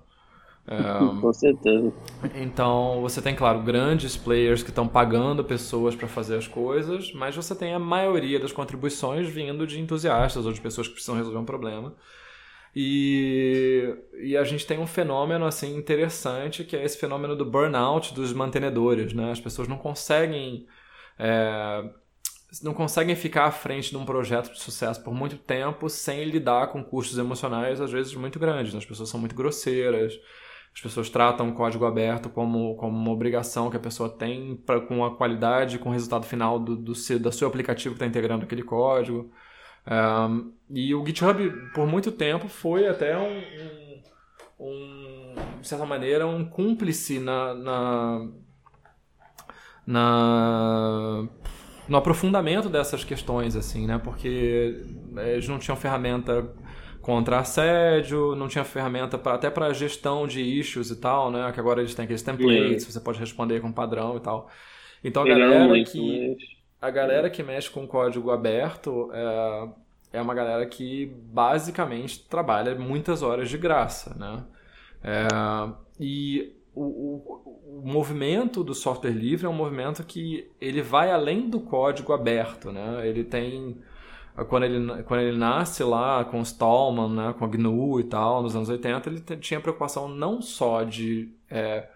É, Com certeza. Então, você tem, claro, grandes players que estão pagando pessoas para fazer as coisas, mas você tem a maioria das contribuições vindo de entusiastas ou de pessoas que precisam resolver um problema. E, e a gente tem um fenômeno assim interessante que é esse fenômeno do burnout dos mantenedores, né? As pessoas não conseguem é, não conseguem ficar à frente de um projeto de sucesso por muito tempo sem lidar com custos emocionais, às vezes, muito grandes. As pessoas são muito grosseiras, as pessoas tratam o código aberto como, como uma obrigação que a pessoa tem pra, com a qualidade, com o resultado final do, do, seu, do seu aplicativo que está integrando aquele código. Um, e o GitHub, por muito tempo, foi até um, um, um de certa maneira, um cúmplice na, na, na no aprofundamento dessas questões, assim, né? Porque eles não tinham ferramenta contra assédio, não tinha ferramenta pra, até para gestão de issues e tal, né? Que agora eles têm aqueles templates, você pode responder com padrão e tal. Então a galera que a galera que mexe com código aberto é, é uma galera que basicamente trabalha muitas horas de graça, né? É, e o, o, o, movimento do software livre é um movimento que ele vai além do código aberto, né? Ele tem quando ele, quando ele nasce lá com Stallman, né, com a GNU e tal, nos anos 80, ele tinha preocupação não só de, é,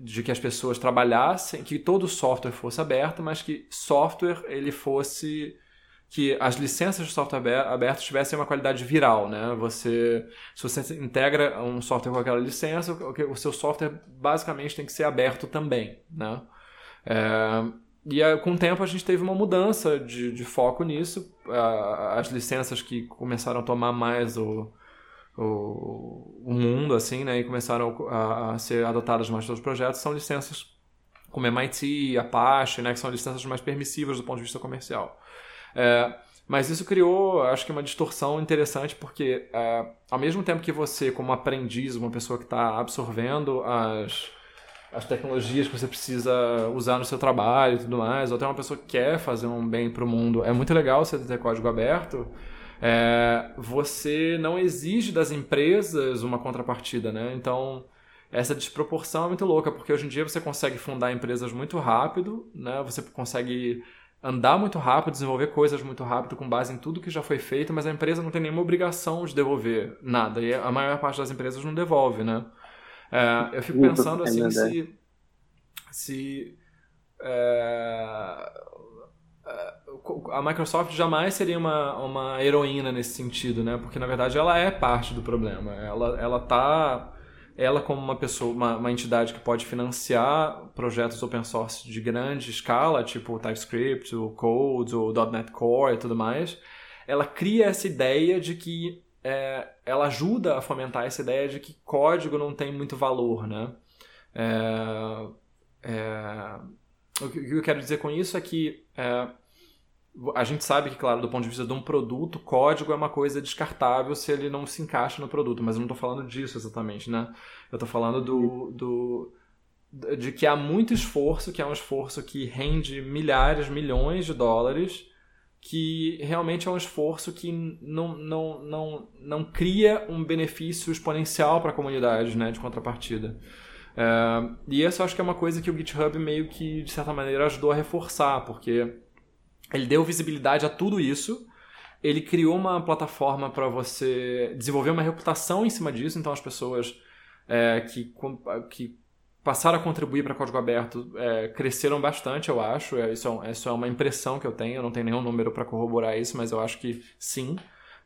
de que as pessoas trabalhassem, que todo software fosse aberto, mas que software ele fosse que as licenças de software aberto tivessem uma qualidade viral, né? Você, se você integra um software com aquela licença, o seu software basicamente tem que ser aberto também, né? É, e com o tempo a gente teve uma mudança de, de foco nisso. As licenças que começaram a tomar mais o, o, o mundo, assim, né? E começaram a, a ser adotadas mais pelos projetos são licenças como MIT, Apache, né? Que são licenças mais permissivas do ponto de vista comercial. É, mas isso criou, acho que, uma distorção interessante, porque é, ao mesmo tempo que você, como aprendiz, uma pessoa que está absorvendo as, as tecnologias que você precisa usar no seu trabalho e tudo mais, ou até uma pessoa que quer fazer um bem para o mundo, é muito legal você ter código aberto. É, você não exige das empresas uma contrapartida, né? Então, essa desproporção é muito louca, porque hoje em dia você consegue fundar empresas muito rápido, né? Você consegue andar muito rápido, desenvolver coisas muito rápido com base em tudo que já foi feito, mas a empresa não tem nenhuma obrigação de devolver nada. E a maior parte das empresas não devolve, né? É, eu fico pensando assim se, se é, é, a Microsoft jamais seria uma, uma heroína nesse sentido, né? Porque na verdade ela é parte do problema. Ela ela tá ela como uma pessoa, uma, uma entidade que pode financiar projetos open source de grande escala, tipo TypeScript, o Code, o .NET Core e tudo mais, ela cria essa ideia de que é, ela ajuda a fomentar essa ideia de que código não tem muito valor, né? É, é, o que eu quero dizer com isso é que é, a gente sabe que, claro, do ponto de vista de um produto, código é uma coisa descartável se ele não se encaixa no produto, mas eu não estou falando disso exatamente, né? Eu estou falando do, do, de que há muito esforço, que é um esforço que rende milhares, milhões de dólares, que realmente é um esforço que não, não, não, não cria um benefício exponencial para a comunidade, né, de contrapartida. É, e essa eu acho que é uma coisa que o GitHub meio que, de certa maneira, ajudou a reforçar, porque ele deu visibilidade a tudo isso, ele criou uma plataforma para você desenvolver uma reputação em cima disso, então as pessoas é, que, que passaram a contribuir para código aberto é, cresceram bastante, eu acho. É, isso, é, isso é uma impressão que eu tenho, eu não tenho nenhum número para corroborar isso, mas eu acho que sim.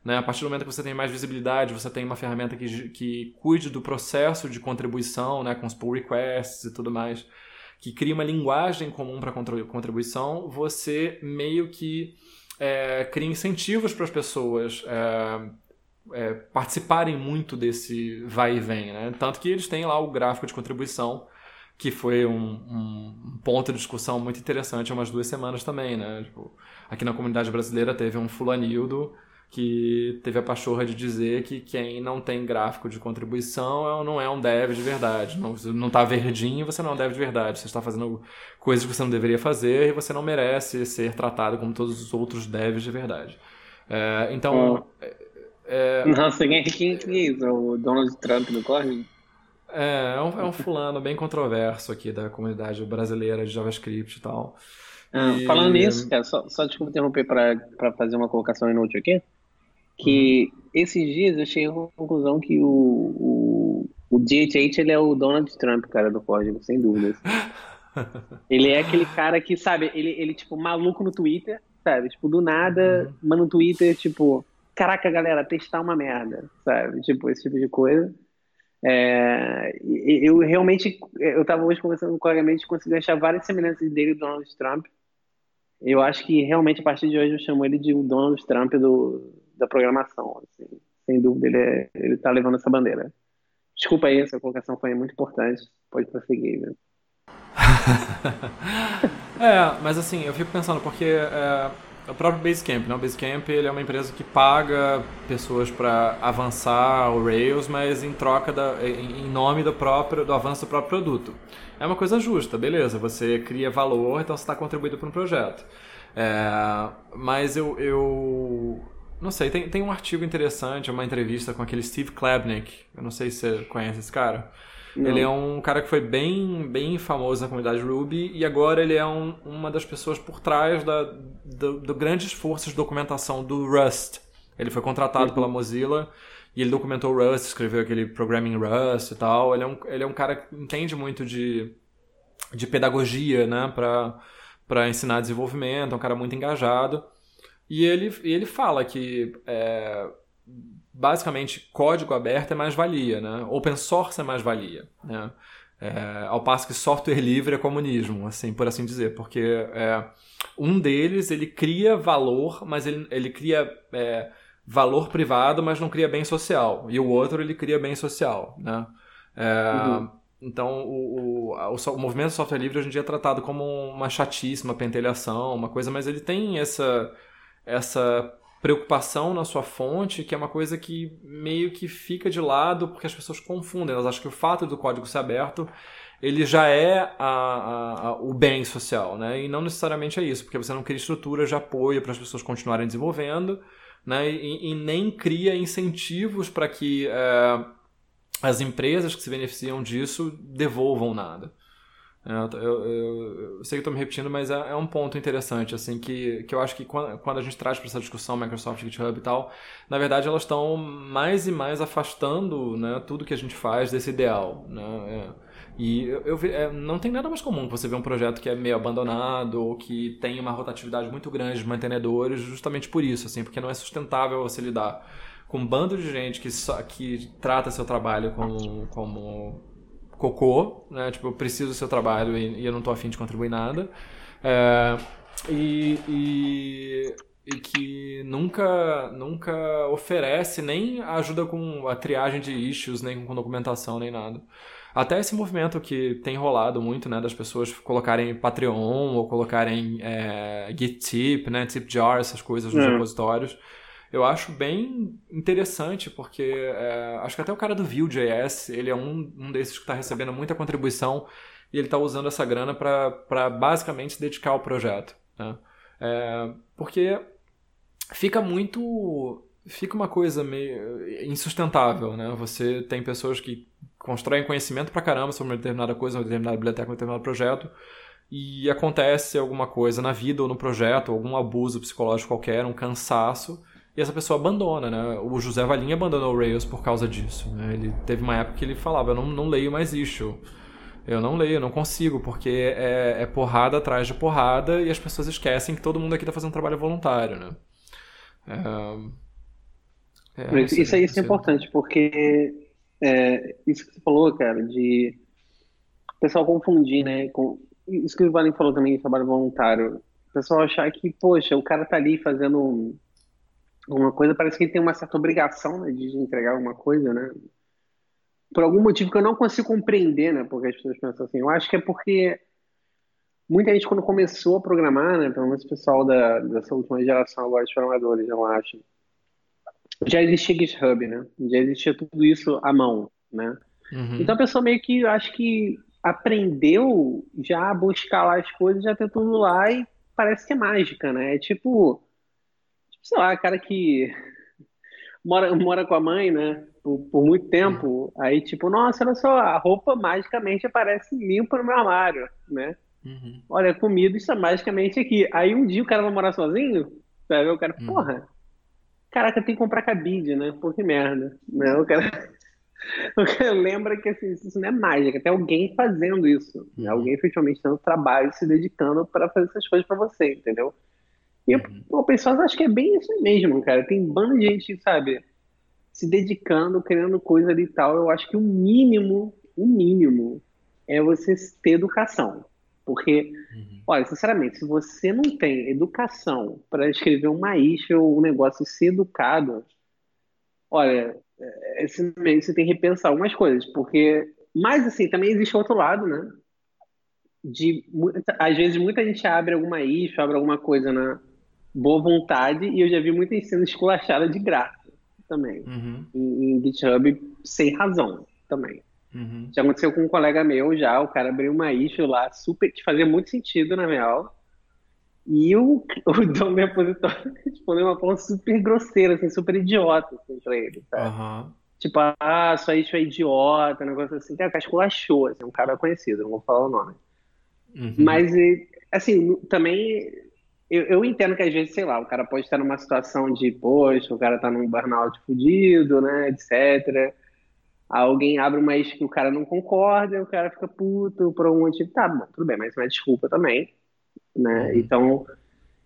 Né? A partir do momento que você tem mais visibilidade, você tem uma ferramenta que, que cuide do processo de contribuição, né? com os pull requests e tudo mais, que cria uma linguagem comum para contribuição, você meio que é, cria incentivos para as pessoas é, é, participarem muito desse vai e vem. Né? Tanto que eles têm lá o gráfico de contribuição, que foi um, um ponto de discussão muito interessante há umas duas semanas também. Né? Tipo, aqui na comunidade brasileira teve um fulanildo que teve a pachorra de dizer que quem não tem gráfico de contribuição é não é um dev de verdade. Não, não está verdinho, você não é um dev de verdade. Você está fazendo coisas que você não deveria fazer e você não merece ser tratado como todos os outros devs de verdade. É, então. É, é, Nossa, quem, quem, quem é isso? O Donald Trump do Corre? É, é um, é um fulano bem controverso aqui da comunidade brasileira de JavaScript e tal. Ah, e... Falando nisso, cara, só, só desculpa interromper para fazer uma colocação inútil aqui que esses dias eu cheguei à conclusão que o, o, o DHH ele é o Donald Trump, cara, do código, sem dúvidas. ele é aquele cara que, sabe, ele, ele tipo, maluco no Twitter, sabe? Tipo, do nada, uhum. manda um Twitter, tipo, caraca, galera, testar uma merda, sabe? Tipo, esse tipo de coisa. É, eu realmente, eu tava hoje conversando com o colega e consegui achar várias semelhanças dele e do Donald Trump. Eu acho que realmente a partir de hoje eu chamo ele de o Donald Trump do, da programação. Assim. Sem dúvida, ele é, está levando essa bandeira. Desculpa aí, essa colocação foi muito importante. Pode prosseguir, viu? é, mas assim, eu fico pensando, porque é, o próprio Basecamp, né? O Basecamp ele é uma empresa que paga pessoas para avançar o Rails, mas em troca da, em nome do próprio do avanço do próprio produto. É uma coisa justa, beleza? Você cria valor, então você está contribuindo para um projeto. É, mas eu, eu não sei, tem, tem um artigo interessante, uma entrevista com aquele Steve Klebnick. Eu não sei se você conhece esse cara. Não. Ele é um cara que foi bem, bem famoso na comunidade Ruby e agora ele é um, uma das pessoas por trás da, do, do grande esforço de documentação do Rust. Ele foi contratado uhum. pela Mozilla e ele documentou o Rust, escreveu aquele Programming Rust e tal. Ele é um, ele é um cara que entende muito de, de pedagogia, né, para ensinar desenvolvimento, é um cara muito engajado. E ele, ele fala que é, basicamente código aberto é mais valia, né? Open source é mais valia, né? É, ao passo que software livre é comunismo, assim, por assim dizer, porque é, um deles ele cria valor, mas ele, ele cria é, valor privado, mas não cria bem social, e o outro ele cria bem social, né? É, uhum. Então, o, o, o, o, movimento software livre hoje em dia é tratado como uma chatice, uma pentelhação, uma coisa, mas ele tem essa essa preocupação na sua fonte, que é uma coisa que meio que fica de lado porque as pessoas confundem. Elas acham que o fato do código ser aberto ele já é a, a, a, o bem social, né? E não necessariamente é isso, porque você não cria estrutura de apoio para as pessoas continuarem desenvolvendo, né? E, e nem cria incentivos para que é, as empresas que se beneficiam disso devolvam nada. É, eu, eu, eu, sei que estou me repetindo, mas é, é, um ponto interessante, assim, que, que eu acho que quando, quando a gente traz para essa discussão Microsoft, GitHub e tal, na verdade elas estão mais e mais afastando né, tudo que a gente faz desse ideal. Né? É. E eu, eu é, não tem nada mais comum que você ver um projeto que é meio abandonado ou que tem uma rotatividade muito grande de mantenedores, justamente por isso, assim, porque não é sustentável você lidar com um bando de gente que, só, que trata seu trabalho como, como cocô, né? Tipo, eu preciso do seu trabalho e, e eu não tô afim de contribuir nada. É, e, e, e, que nunca, nunca oferece nem ajuda com a triagem de issues, nem com documentação, nem nada. Até esse movimento que tem rolado muito, né, das pessoas colocarem Patreon ou colocarem é, GitTip, né, TipJar, essas coisas nos é. repositórios eu acho bem interessante, porque é, acho que até o cara do Vue.js, ele é um, um desses que está recebendo muita contribuição e ele está usando essa grana para basicamente se dedicar ao projeto. Né? É, porque fica muito. Fica uma coisa meio insustentável, né? Você tem pessoas que constroem conhecimento pra caramba sobre uma determinada coisa, uma determinada biblioteca, um determinado projeto, e acontece alguma coisa na vida ou no projeto, algum abuso psicológico qualquer, um cansaço, e essa pessoa abandona, né? O José Valim abandonou o Rails por causa disso. Né? Ele teve uma época que ele falava: eu não, não leio mais isso. Eu não leio, eu não consigo, porque é, é, porrada atrás de porrada e as pessoas esquecem que todo mundo aqui está fazendo trabalho voluntário, né? É, é, sei, isso aí isso é importante, porque é, isso que você falou, cara, de o pessoal confundir, né? Com, isso que o Valim falou também, trabalho voluntário. O pessoal achar que, poxa, o cara tá ali fazendo alguma coisa, parece que ele tem uma certa obrigação né, de entregar alguma coisa, né? Por algum motivo que eu não consigo compreender, né? Porque as pessoas pensam assim. Eu acho que é porque muita gente, quando começou a programar, né? Pelo menos o pessoal da, dessa última geração agora de programadores, eu acho, já existia GitHub, né? Já existia tudo isso à mão, né? Uhum. Então a pessoa meio que, acho que aprendeu já a buscar lá as coisas, já ter tudo lá e parece que é mágica, né? É tipo sei lá, cara que mora, mora com a mãe, né? Por, por muito tempo, aí tipo, nossa, olha só, a roupa magicamente aparece limpa no meu armário, né? Uhum. Olha, comida está magicamente aqui. Aí um dia o cara vai morar sozinho, sabe? O cara, uhum. porra, caraca, tem que comprar cabide, né? Pô, que merda. Né? O cara, o cara lembra que assim, isso não é mágica, tem alguém fazendo isso. Né? Uhum. Alguém efetivamente tendo trabalho, se dedicando para fazer essas coisas para você, entendeu? E uhum. o pessoal acho que é bem isso mesmo, cara. Tem banda de gente, sabe, se dedicando, criando coisa ali e tal. Eu acho que o mínimo, o mínimo, é você ter educação. Porque, uhum. olha, sinceramente, se você não tem educação para escrever uma isha ou um negócio ser educado, olha, é, você, você tem que repensar algumas coisas. Porque, mas assim, também existe outro lado, né? De, às vezes muita gente abre alguma isha, abre alguma coisa na, boa vontade e eu já vi muita sendo esculachada de graça também. Uhum. Em, em, GitHub sem razão também. Uhum. Já aconteceu com um colega meu já, o cara abriu uma issue lá, super, que fazia muito sentido na real. E o, o dono do repositório respondeu uma forma super grosseira, assim, super idiota assim, pra ele, sabe? Uhum. Tipo, ah, sua issue é idiota, um negócio assim. Que o cara esculachou, assim, um cara conhecido, não vou falar o nome. Uhum. Mas, assim, também eu, eu, entendo que às vezes, sei lá, o cara pode estar numa situação de, poxa, o cara tá num burnout fudido, né, etc. Alguém abre uma que o cara não concorda, o cara fica puto por um motivo. Tá, bom, tudo bem, mas não é desculpa também, né? Uhum. Então,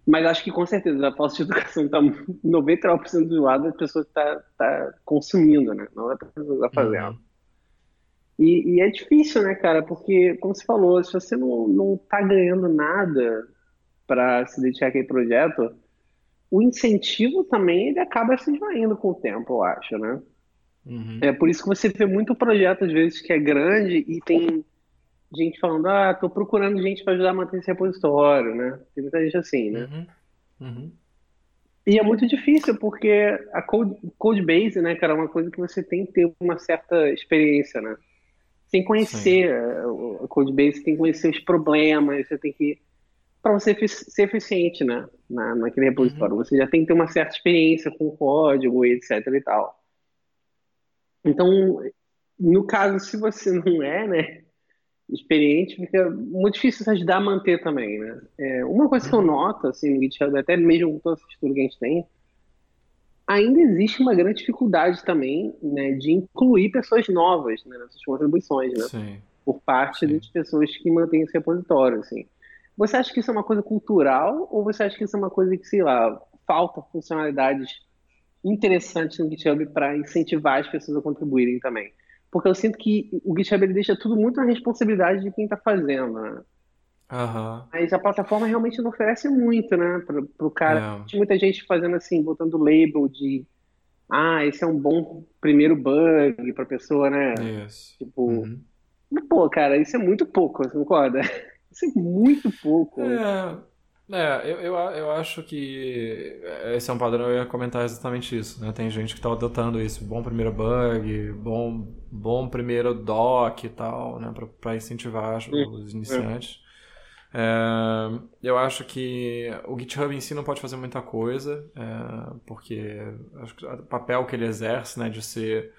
mas acho que com certeza a falta de educação tá 99% do lado das pessoas que tá, tá consumindo, né? Não é a pessoa que tá fazendo. Uhum. E, e, é difícil, né, cara? Porque, como você falou, se você não, não tá ganhando nada para se dedicar àquele projeto, o incentivo também ele acaba se esvaindo com o tempo, eu acho, né? Uhum. É por isso que você vê muito projeto, às vezes, que é grande e tem gente falando, ah, tô procurando gente para ajudar a manter esse repositório, né? Tem muita gente assim, né? Uhum. Uhum. E é muito difícil, porque a code, code base, né, cara, é uma coisa que você tem que ter uma certa experiência, né? Sem conhecer Sim. a code base, tem que conhecer os problemas, você tem que para você ser eficiente né, na, naquele repositório. Uhum. Você já tem que ter uma certa experiência com o código, etc e tal. Então, no caso, se você não é, né, experiente, fica muito difícil se ajudar a manter também, né? É, uma coisa que eu noto, assim, no GitHub, até mesmo com toda essa estrutura que a gente tem, ainda existe uma grande dificuldade também, né, de incluir pessoas novas né, nessas contribuições, né? Sim. Por parte Sim. das pessoas que mantêm esse repositório, assim. Você acha que isso é uma coisa cultural ou você acha que isso é uma coisa que, sei lá, falta funcionalidades interessantes no GitHub para incentivar as pessoas a contribuírem também? Porque eu sinto que o GitHub ele deixa tudo muito na responsabilidade de quem está fazendo, né? Uhum. Mas a plataforma realmente não oferece muito, né? Para o cara. É. Tem muita gente fazendo assim, botando label de ah, esse é um bom primeiro bug para a pessoa, né? Isso. Tipo, uhum. pô, cara, isso é muito pouco, você concorda? Isso é muito pouco. É, é eu, eu, eu acho que esse é um padrão, eu ia comentar exatamente isso, né? Tem gente que está adotando isso, bom primeiro bug, bom, bom primeiro doc e tal, né? Para incentivar os é. iniciantes. É, eu acho que o GitHub em si não pode fazer muita coisa, é, porque acho que o papel que ele exerce, né, de ser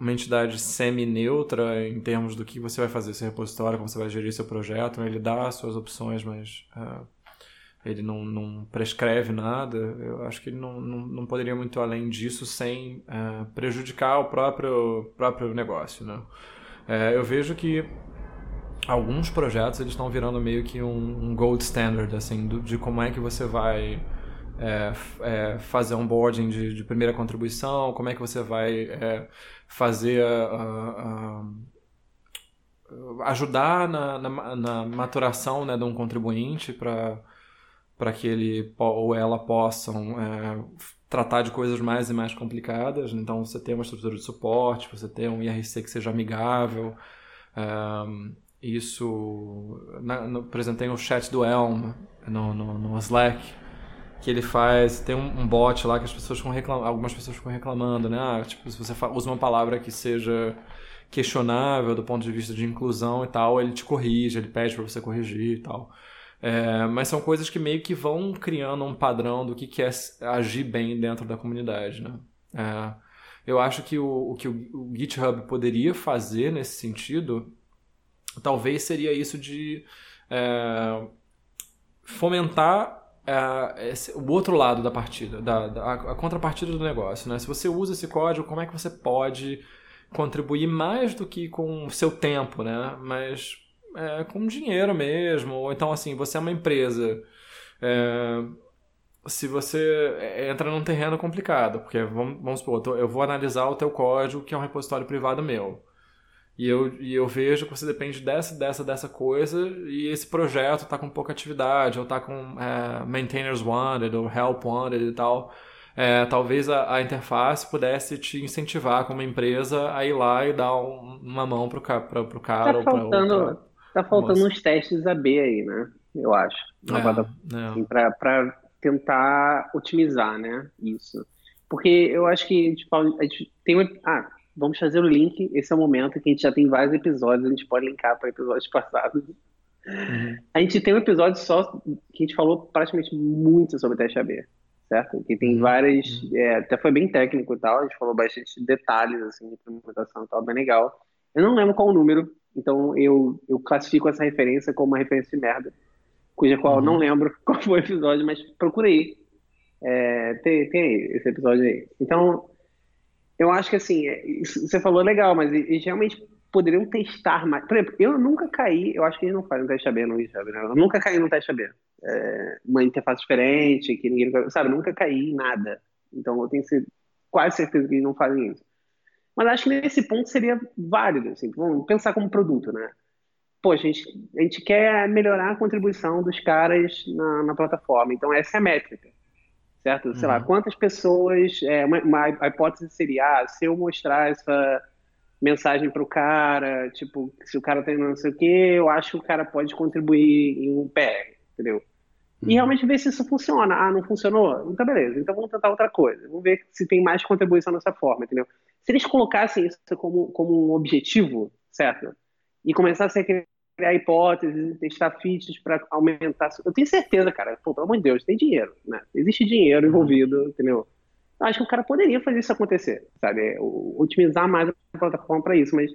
uma entidade semi-neutra em termos do que você vai fazer seu repositório, como você vai gerir seu projeto. Né? Ele dá as suas opções, mas uh, ele não, não, prescreve nada. Eu acho que ele não, não, não poderia muito além disso sem uh, prejudicar o próprio, próprio negócio. Né? Uh, eu vejo que alguns projetos eles estão virando meio que um, um gold standard assim, do, de como é que você vai é, é, fazer onboarding de, de primeira contribuição, como é que você vai é, fazer a, a, a ajudar na, na, na, maturação né, de um contribuinte para que ele ou ela possam é, tratar de coisas mais e mais complicadas. Então, você tem uma estrutura de suporte, você tem um IRC que seja amigável. É, isso, na, no, por exemplo, tem o chat do Elm no, no, no Slack, que ele faz. Tem um, um bot lá que as pessoas ficam reclamando, algumas pessoas ficam reclamando, né? Ah, tipo, se você usa uma palavra que seja questionável do ponto de vista de inclusão e tal, ele te corrige, ele pede para você corrigir e tal. É, mas são coisas que meio que vão criando um padrão do que, que é agir bem dentro da comunidade, né? É, eu acho que o, o que o, GitHub poderia fazer nesse sentido, talvez seria isso de é, fomentar é, o outro lado da partida, da, da, a contrapartida do negócio. Né? Se você usa esse código, como é que você pode contribuir mais do que com o seu tempo, né? mas é, com dinheiro mesmo. Ou então, assim, você é uma empresa. É, se você entra num terreno complicado, porque vamos, vamos supor, eu vou analisar o teu código, que é um repositório privado meu. E eu, e eu vejo que você depende dessa, dessa, dessa coisa e esse projeto está com pouca atividade, ou está com é, maintainers wanted, ou help wanted e tal. É, talvez a, a, interface pudesse te incentivar como empresa a ir lá e dar um, uma mão pro, pra, pro cara tá ou para outra. Tá faltando uns testes AB aí, né? Eu acho. É, assim, para tentar otimizar, né? Isso. Porque eu acho que tipo, a gente tem uma. Ah, vamos fazer o link. Esse é o momento que a gente já tem vários episódios, a gente pode linkar para episódios passados. Uhum. A gente tem um episódio só que a gente falou praticamente muito sobre teste AB, certo? Que tem uhum. várias. Uhum. É, até foi bem técnico e tal, a gente falou bastante detalhes assim, de implementação e tal, bem legal. Eu não lembro qual o número, então eu, eu classifico essa referência como uma referência de merda, cuja qual eu não uhum. lembro qual foi o episódio, mas procurei. É, tem, tem esse episódio aí. Então, eu acho que assim, é, você falou legal, mas eles realmente poderiam testar mais. Por exemplo, eu nunca caí, eu acho que eles não fazem teste AB no GitHub, né? Eu nunca caí no teste AB. É, uma interface diferente, que ninguém. Sabe, nunca caí em nada. Então eu tenho quase certeza que eles não fazem isso. Mas acho que nesse ponto seria válido, assim, vamos pensar como produto, né? Pô, a gente, a gente quer melhorar a contribuição dos caras na, na plataforma, então essa é a métrica certo? Uhum. Sei lá, uhum. quantas pessoas. É, uma, uma, a hipótese seria: ah, se eu mostrar essa mensagem para o cara, tipo, se o cara tem não sei o que, eu acho que o cara pode contribuir em um PR, entendeu? Uhum. E realmente ver se isso funciona. Ah, não funcionou? Então, beleza. Então, vamos tentar outra coisa. Vamos ver se tem mais contribuição dessa forma, entendeu? Se eles colocassem isso como, como um objetivo, certo? E começassem a criar hipóteses, testar features para aumentar. Eu tenho certeza, cara, pô, pelo amor de Deus, tem dinheiro, né? Existe dinheiro envolvido, entendeu? Eu acho que o cara poderia fazer isso acontecer, sabe? Otimizar mais a plataforma para isso, mas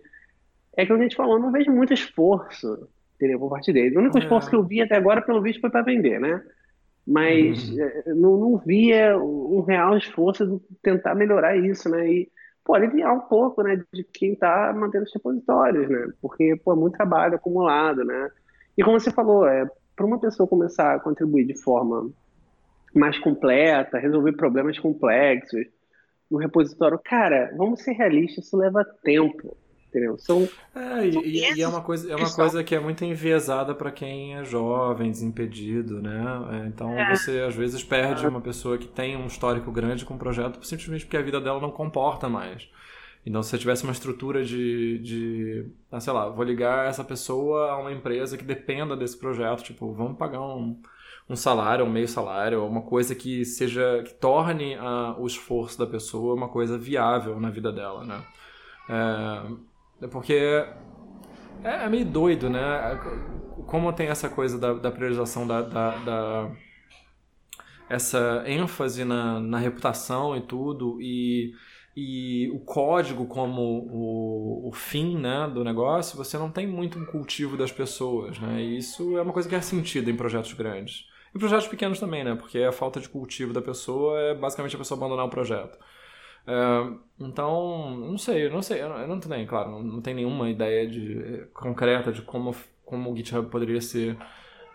é aquilo que a gente falou, não vejo muito esforço entendeu, por parte dele. O único esforço é. que eu vi até agora, pelo visto, foi para vender, né? Mas uhum. É, não, não via um real esforço de tentar melhorar isso, né? E, pô, aliviar um pouco, né, de quem está mantendo os repositórios, né? Porque, pô, é muito trabalho acumulado, né? E como você falou, é, para uma pessoa começar a contribuir de forma mais completa, resolver problemas complexos no repositório, cara, vamos ser realistas, isso leva tempo entendeu? São, é, e, e, é uma coisa, é uma coisa que é muito enviesada para quem é jovem, desimpedido, né? É, então é. você às vezes perde uma pessoa que tem um histórico grande com o um projeto simplesmente porque a vida dela não comporta mais. Então, se você tivesse uma estrutura de, de ah, sei lá, vou ligar essa pessoa a uma empresa que dependa desse projeto, tipo, vamos pagar um, um salário, um meio salário, uma coisa que seja, que torne a, o esforço da pessoa uma coisa viável na vida dela, né? É, é porque é, é, meio doido, né? Como tem essa coisa da, da priorização da, da, da, essa ênfase na, na reputação e tudo, e, e o código como o, o fim né, do negócio, você não tem muito um cultivo das pessoas, né? E isso é uma coisa que é sentido em projetos grandes. E projetos pequenos também, né? Porque a falta de cultivo da pessoa é basicamente a pessoa abandonar o projeto. Uh, então, não sei, eu não sei, eu não, eu não tenho, claro, não, não tenho nenhuma ideia de, eh, concreta de como, como o GitHub poderia ser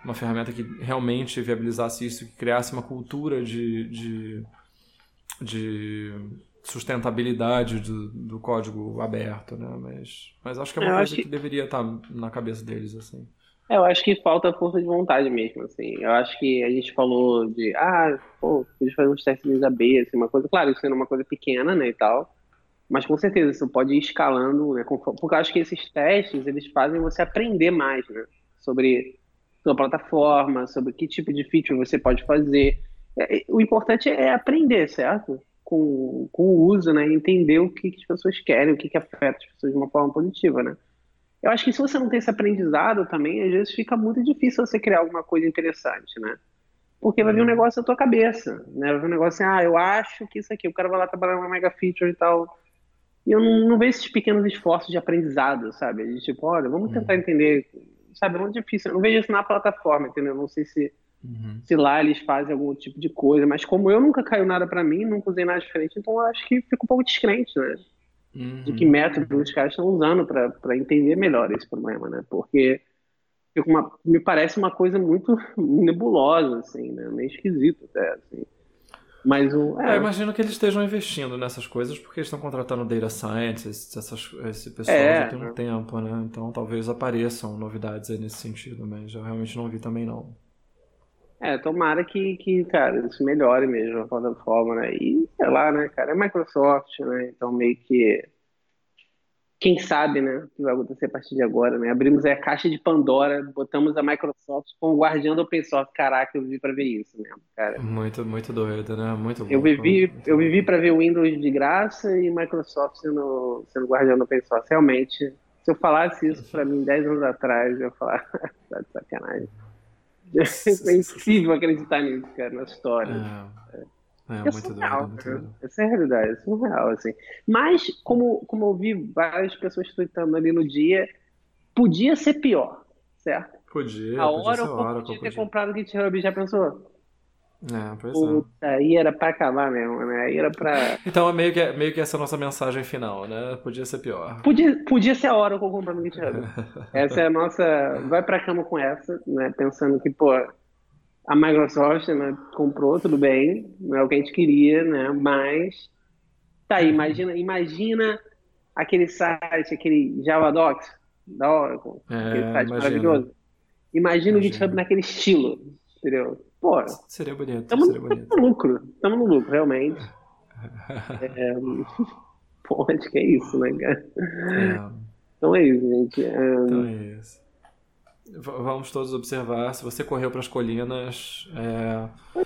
uma ferramenta que realmente viabilizasse isso, que criasse uma cultura de, de, de sustentabilidade do, do, código aberto, né? Mas, mas acho que é uma eu coisa que... que deveria estar na cabeça deles, assim. É, eu acho que falta força de vontade mesmo, assim. Eu acho que a gente falou de, ah, pô, podia fazer uns testes de AB, assim, uma coisa, claro, isso sendo uma coisa pequena, né, e tal, mas com certeza isso pode ir escalando, né, porque eu acho que esses testes, eles fazem você aprender mais, né, sobre sua plataforma, sobre que tipo de feature você pode fazer. É, o importante é aprender, certo? Com, com o uso, né, entender o que, que as pessoas querem, o que, que afeta as pessoas de uma forma positiva, né. Eu acho que se você não tem esse aprendizado também, às vezes fica muito difícil você criar alguma coisa interessante, né? Porque vai vir um uhum. negócio na tua cabeça, né? Vai vir um negócio assim, ah, eu acho que isso aqui, o cara vai lá trabalhar uma mega feature e tal. E eu não, não vejo esses pequenos esforços de aprendizado, sabe? De tipo, olha, vamos tentar uhum. entender, sabe? É muito difícil. Eu não vejo isso na plataforma, entendeu? Não sei se, uhum. se lá eles fazem algum tipo de coisa, mas como eu nunca caiu nada para mim, nunca usei nada diferente, então eu acho que fico um pouco descrente, né? Uhum. de que método os caras estão usando para entender melhor esse problema, né? Porque uma, me parece uma coisa muito nebulosa, assim, né? Meio esquisito até, assim. Mas o. É. é, imagino que eles estejam investindo nessas coisas porque eles estão contratando data scientists, essas, esse pessoal é, já tem um né? tempo, né? Então talvez apareçam novidades aí nesse sentido, mas eu realmente não vi também não. É, tomara que, que, cara, isso melhore mesmo a plataforma, né? E, sei lá, né, cara, é Microsoft, né? Então meio que. Quem sabe, né? O que vai acontecer a partir de agora, né? Abrimos aí a caixa de Pandora, botamos a Microsoft como guardião do open source. Caraca, eu vivi pra ver isso mesmo, cara. Muito, muito doido, né? Muito. Eu vivi, eu vivi pra ver o Windows de graça e Microsoft sendo, sendo guardião do open source. Realmente, se eu falasse isso pra mim 10 anos atrás, eu ia falar, tá de sacanagem. É impossível acreditar nisso, cara, na história. É, é, é, muito surreal, doido, doido. Essa é a realidade, é surreal, assim. Mas, como, como eu vi várias pessoas tweetando ali no dia, podia ser pior, certo? Podia, a hora podia, hora, podia ter podia. comprado o GitHub, já pensou? É, pois Puta, é. Aí era pra acabar mesmo, né? Aí era pra. Então é meio que, meio que essa nossa mensagem final, né? Podia ser pior. Podia, podia ser a hora que eu comprar no GitHub. essa é a nossa. Vai pra cama com essa, né? Pensando que, pô, a Microsoft né, comprou, tudo bem, não é o que a gente queria, né? Mas. Tá aí, imagina, imagina aquele site, aquele JavaDocs da Oracle, é, aquele site imagina. maravilhoso. Imagina, imagina o GitHub naquele estilo, entendeu? Pô, seria bonito. Tamo, seria bonito. no lucro. Estamos no lucro, realmente. é, pô, acho que é isso, né, cara? É. Então é isso, gente. É... Então é isso. Vamos todos observar. Se você correu para as colinas,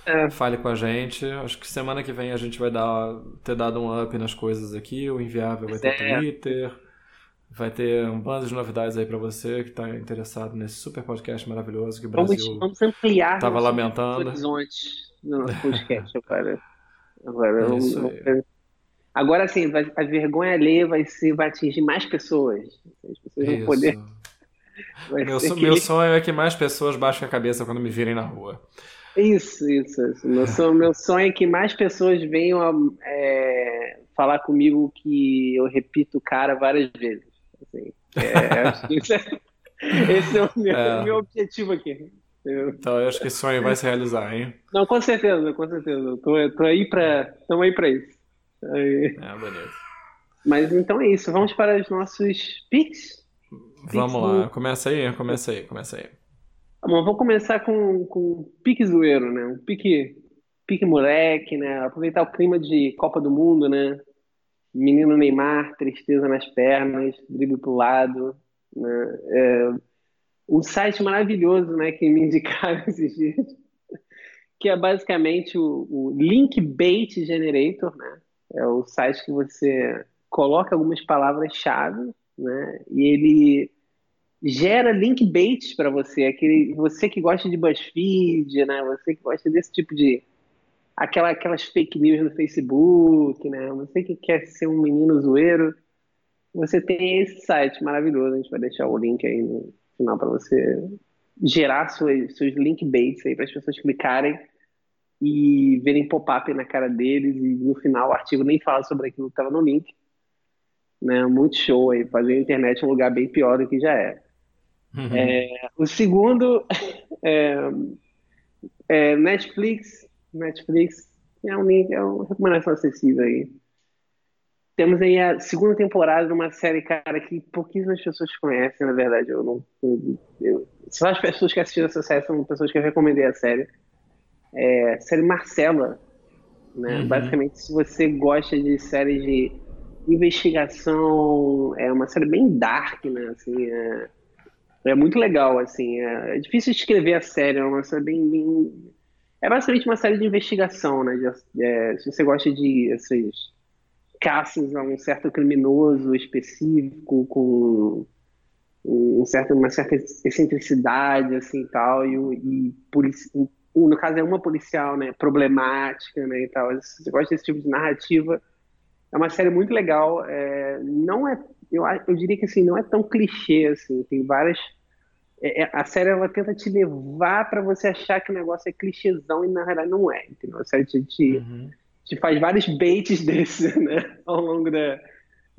é, fale com a gente. Acho que semana que vem a gente vai dar, ter dado um up nas coisas aqui. O Inviável vai ter é. Twitter. Vai ter um bando de novidades aí para você que está interessado nesse super podcast maravilhoso que o Brasil vamos, vamos ampliar estava lamentando. horizontes no podcast agora. Agora, é vamos, Agora sim, a vergonha alheia vai, ser, vai atingir mais pessoas. As pessoas vão poder. Meu, so, meu sonho é que mais pessoas baixem a cabeça quando me virem na rua. Isso, isso. isso. Meu, sonho, meu sonho é que mais pessoas venham é, falar comigo que eu repito o cara várias vezes. Assim, é, esse, é, esse é o meu, é. meu objetivo aqui. Então, eu acho que esse sonho vai se realizar, hein? Não, com certeza, com certeza. Tô, tô aí para, estamos aí para isso. Aí. É, beleza. Mas então é isso. Vamos para os nossos picks. Vamos lá, começa aí, começa aí, começa aí. Tá bom, vou começar com, com pique zoeiro, né? Um pique, pique moleque, né? Aproveitar o clima de Copa do Mundo, né? Menino Neymar, tristeza nas pernas, drible pro lado, né? É, um site maravilhoso, né? Que me indicaram esses dias, que é basicamente o, o Linkbait Generator, né? É o site que você coloca algumas palavras-chave, né? E ele gera link baits para você, aquele você que gosta de BuzzFeed, né? Você que gosta desse tipo de aquela, aquelas fake news no Facebook, né? Você que quer ser um menino zoeiro, você tem esse site maravilhoso. A gente vai deixar o link aí no final para você gerar suas, seus link baits aí para as pessoas clicarem e verem pop-up na cara deles e no final o artigo nem fala sobre aquilo que estava no link. Né? Muito show aí, fazer a internet um lugar bem pior do que já é. Uhum. é o segundo é, é, Netflix. Netflix é um link, é uma recomendação acessível aí. Temos aí a segunda temporada de uma série, cara, que pouquíssimas pessoas conhecem, na verdade. Eu não. Eu, só as pessoas que assistiram essa série são pessoas que eu recomendei a série. É, série Marcela. Né? Uhum. Basicamente, se você gosta de séries de investigação, é uma série bem dark, né? Assim, é, é muito legal, assim. É, é difícil escrever a série, é uma série bem, bem... É basicamente uma série de investigação, né? De, é, se você gosta de esses caças a um certo criminoso específico, com um certo, uma certa excentricidade, assim, tal, e, e no caso é uma policial, né, problemática, né, e tal. Se você gosta desse tipo de narrativa, é uma série muito legal. É, não é, eu, eu diria que assim, não é tão clichê assim. Tem várias. É, é a série ela tenta te levar para você achar que o negócio é clichêzão e na verdade não é. Entendeu? A série te, te, uhum. te faz vários baits desse, né? Ao longo da,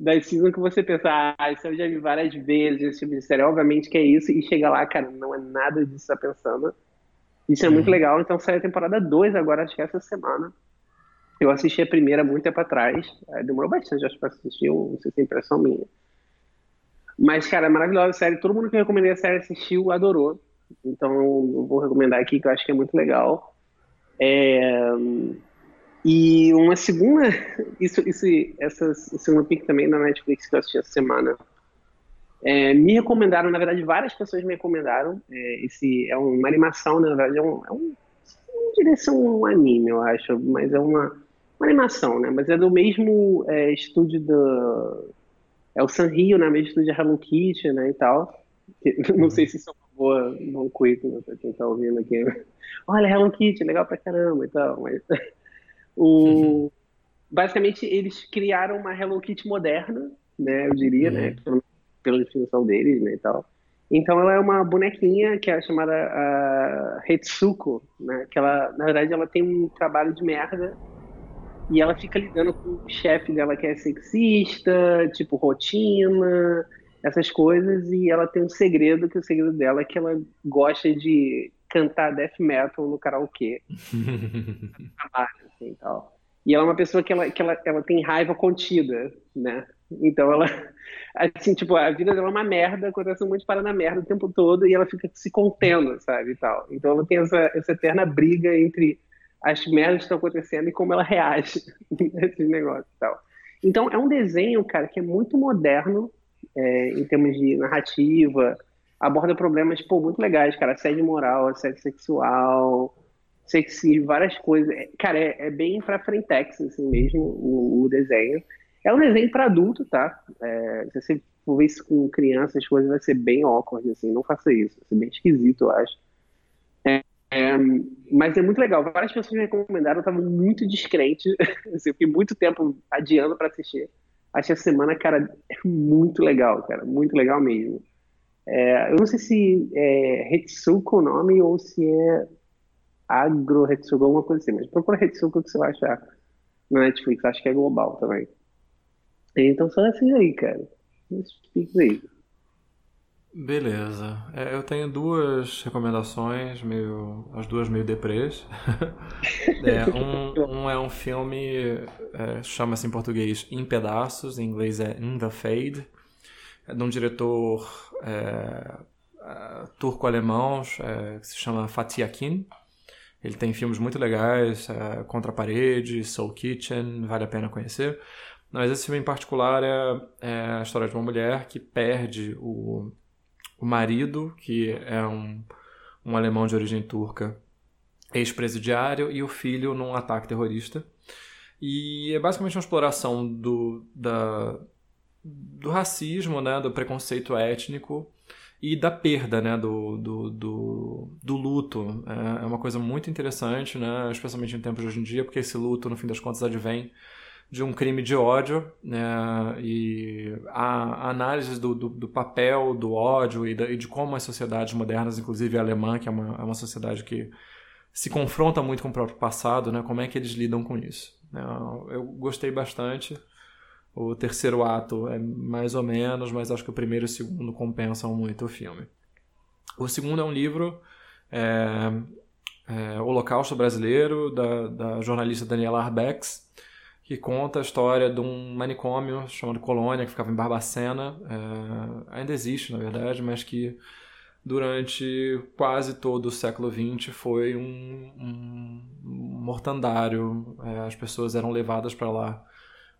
da season que você pensa, ah, isso eu já vi várias vezes, esse tipo de série. Obviamente que é isso. E chega lá, cara, não é nada disso que você tá pensando. Isso é uhum. muito legal. Então sai a temporada 2 agora, acho que é essa semana. Eu assisti a primeira muito tempo atrás. É, demorou bastante, acho, pra assistir. Não sei se é impressão minha. Mas, cara, é maravilhosa a série. Todo mundo que eu recomendei a série assistiu, adorou. Então, eu vou recomendar aqui, que eu acho que é muito legal. É... E uma segunda... Isso, isso, essa segunda pick também na Netflix que eu assisti essa semana. É, me recomendaram, na verdade, várias pessoas me recomendaram. É, esse é uma animação, na verdade, é um, é um não diria ser um anime, eu acho, mas é uma uma animação, né? Mas é do mesmo é, estúdio do. É o Sanrio, né? Mesmo estúdio de Hello Kitty, né? E tal. Não sei se isso é uma boa, um bom quick, né? Pra quem tá ouvindo aqui. Olha, Hello Kitty, legal pra caramba e tal. Mas. o... Basicamente, eles criaram uma Hello Kitty moderna, né? Eu diria, né? uhum. né? Pela definição deles, né? E tal. Então ela é uma bonequinha que é chamada uh, Hetsuko, né? Que ela, na verdade, ela tem um trabalho de merda e ela fica lidando com o chefe dela que é sexista, tipo rotina, essas coisas. E ela tem um segredo, que o segredo dela é que ela gosta de cantar death metal no karaokê. assim, tal. E ela é uma pessoa que ela, que ela, ela tem raiva contida, né? Então ela, assim, tipo, a vida dela é uma merda, acontece um monte de parada merda o tempo todo e ela fica se contendo, sabe, e tal. Então ela tem essa, essa eterna briga entre as merdas que estão acontecendo e como ela reage nesses negócios e tal. Então, é um desenho, cara, que é muito moderno é, em termos de narrativa, aborda problemas, pô, muito legais, cara, assédio moral, assédio sexual, sexy, várias coisas. É, cara, é, é bem pra frentex, assim mesmo, o, o desenho. É um desenho para adulto, tá? É, se você for ver isso com crianças, as coisas vai ser bem awkward, assim, não faça isso, vai ser bem esquisito, eu acho. É, mas é muito legal. Várias pessoas me recomendaram, eu estava muito descrente. Assim, eu fiquei muito tempo adiando para assistir. Achei essa semana, cara, muito legal, cara. Muito legal mesmo. É, eu não sei se é Hetsuko o nome ou se é Agro Hetsuko, alguma coisa assim. Mas procura Hetsuko que você vai achar na Netflix. Acho que é global também. Então são esses aí, cara. Esses aí. Beleza. É, eu tenho duas recomendações, meio, as duas meio deprês. é, um, um, é um filme, é, chama-se em português Em Pedaços, em inglês é In the Fade, é de um diretor é, é turco-alemão é, que se chama Fatih Akin. Ele tem filmes muito legais, Contra a Parede, Soul Kitchen, vale a pena conhecer. Mas esse filme em particular é, é a história de uma mulher que perde o o marido, que é um, um alemão de origem turca, ex-presidiário, e o filho num ataque terrorista. E é basicamente uma exploração do, da, do racismo, né, do preconceito étnico e da perda, né, do, do, do, do luto. É, é uma coisa muito interessante, né, especialmente em tempos de hoje em dia, porque esse luto, no fim das contas, advém de um crime de ódio né, e a, análise do, do, do, papel do ódio e, da, e, de como as sociedades modernas, inclusive a alemã, que é uma, é uma sociedade que se confronta muito com o próprio passado, né, como é que eles lidam com isso. Né. Eu gostei bastante. O terceiro ato é mais ou menos, mas acho que o primeiro e o segundo compensam muito o filme. O segundo é um livro, é, é, Holocausto Brasileiro, da, da jornalista Daniela Arbex, que conta a história de um manicômio chamado Colônia, que ficava em Barbacena. É, ainda existe, na verdade, mas que durante quase todo o século XX foi um, um mortandário. É, as pessoas eram levadas para lá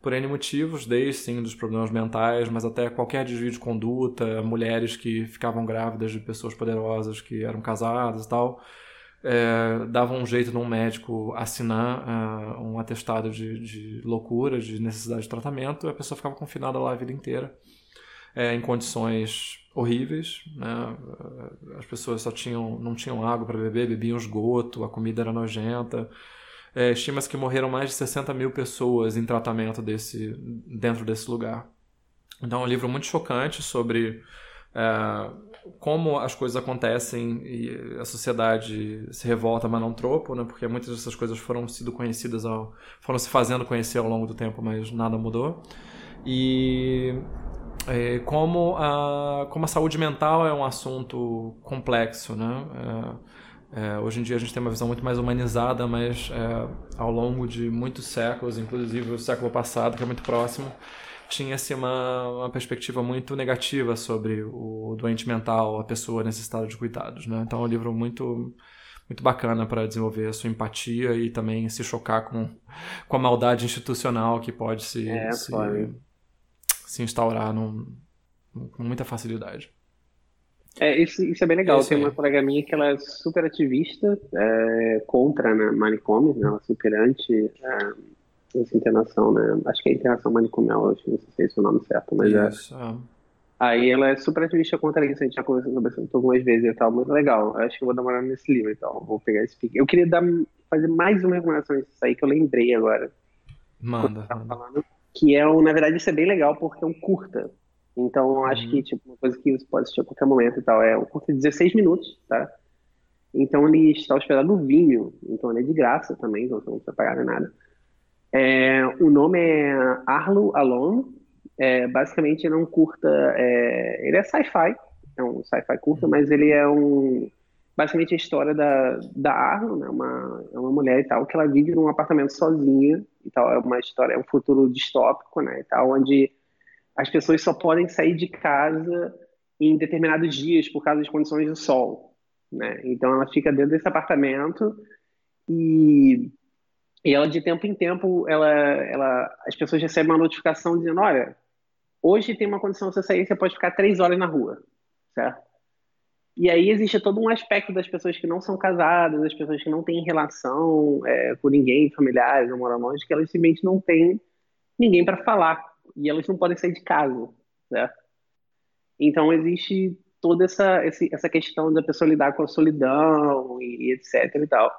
por N motivos, desde sim dos problemas mentais, mas até qualquer desvio de conduta, mulheres que ficavam grávidas de pessoas poderosas que eram casadas e tal é, dava um jeito num médico assinar uh, um atestado de, de, loucura, de necessidade de tratamento, e a pessoa ficava confinada lá a vida inteira, é, em condições horríveis. Né? As pessoas só tinham, não tinham água para beber, bebiam esgoto, a comida era nojenta. É, Estima-se que morreram mais de 60 mil pessoas em tratamento desse, dentro desse lugar. Então é um livro muito chocante sobre é, como as coisas acontecem e a sociedade se revolta, mas não tropo, né? Porque muitas dessas coisas foram sido conhecidas, ao, foram se fazendo conhecer ao longo do tempo, mas nada mudou. E é, como, a, como a saúde mental é um assunto complexo, né? É, é, hoje em dia a gente tem uma visão muito mais humanizada, mas é, ao longo de muitos séculos, inclusive o século passado, que é muito próximo, tinha-se uma, uma perspectiva muito negativa sobre o doente mental, a pessoa nesse estado de cuidados. Né? Então é um livro muito muito bacana para desenvolver a sua empatia e também se chocar com, com a maldade institucional que pode se, é, se, se, instaurar num, com muita facilidade. É, isso, isso é bem legal. Tem uma colega minha que ela é super ativista é, contra né, manicômios, né, ela é super anti é, essa internação, né? Acho que é internação manicomial, acho, não sei se é o nome certo, mas é. isso, é. Aí ela é super ativista contra isso, a gente já conversou sobre isso algumas vezes e tal, muito legal. Acho que eu vou dar uma olhada nesse livro, então, vou pegar esse pique. Eu queria dar, fazer mais uma recomendação disso aí que eu lembrei agora. Manda. manda. Falando, que é, um, na verdade, isso é bem legal porque é um curta. Então, acho uhum. que, tipo, uma coisa que você pode assistir a qualquer momento e tal. É um curta de 16 minutos, tá? Então, ele está hospedado no Vimeo. Então, ele é de graça também, então você não precisa pagar nada. É, o nome é Arlo Alone. É, basicamente, ele é um curta. É, ele é sci-fi, é um sci-fi curta, mas ele é um. Basicamente, a história da, da Arlo, né, uma, é uma mulher e tal, que ela vive num apartamento sozinha e tal. É uma história, é um futuro distópico, né, e tal, onde as pessoas só podem sair de casa em determinados dias por causa das condições do sol, né? Então, ela fica dentro desse apartamento e e ela, de tempo em tempo, ela, ela, as pessoas recebem uma notificação dizendo: olha, hoje tem uma condição você sair, você pode ficar três horas na rua, certo? E aí existe todo um aspecto das pessoas que não são casadas, das pessoas que não têm relação é, com ninguém, familiares ou moram longe, que elas simplesmente não têm ninguém para falar. E elas não podem sair de casa, certo? Então existe toda essa, essa questão da pessoa lidar com a solidão e etc e tal.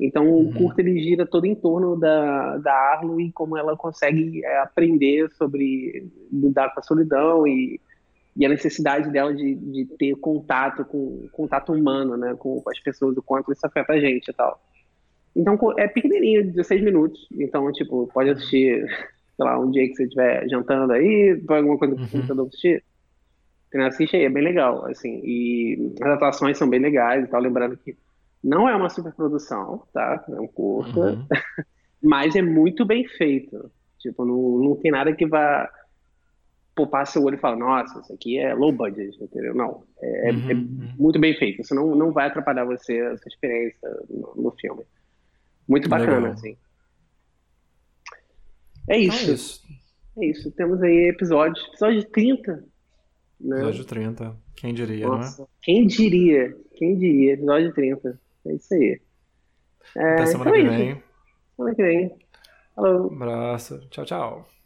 Então uhum. o curto ele gira todo em torno da, da Arlo e como ela consegue é, aprender sobre lidar com a solidão e, e a necessidade dela de, de ter contato com contato humano, né, com, com as pessoas, o quanto isso afeta a gente e tal. Então é pequenininho, 16 minutos. Então, tipo, pode assistir, sei lá, um dia que você estiver jantando aí, alguma coisa computador uhum. assistir. Assiste aí, é bem legal, assim. E as atuações são bem legais e tal. Lembrando que não é uma superprodução, tá? É um curta. Uhum. mas é muito bem feito. Tipo, não, não tem nada que vá poupar seu olho e falar, nossa, isso aqui é low budget, entendeu? Não, é, é uhum. é muito bem feito. Isso não, não vai atrapalhar você, a sua experiência no, no filme. Muito bacana, Legal. assim. É isso. Então é isso. É isso. Temos aí episódios. Episódio 30. Né? Episódio 30. Quem diria, Nossa, não é? Quem diria? Quem diria? Episódio 30. É isso aí. É, Até semana então que é vem. Semana que vem. Falou. Um abraço. Tchau, tchau.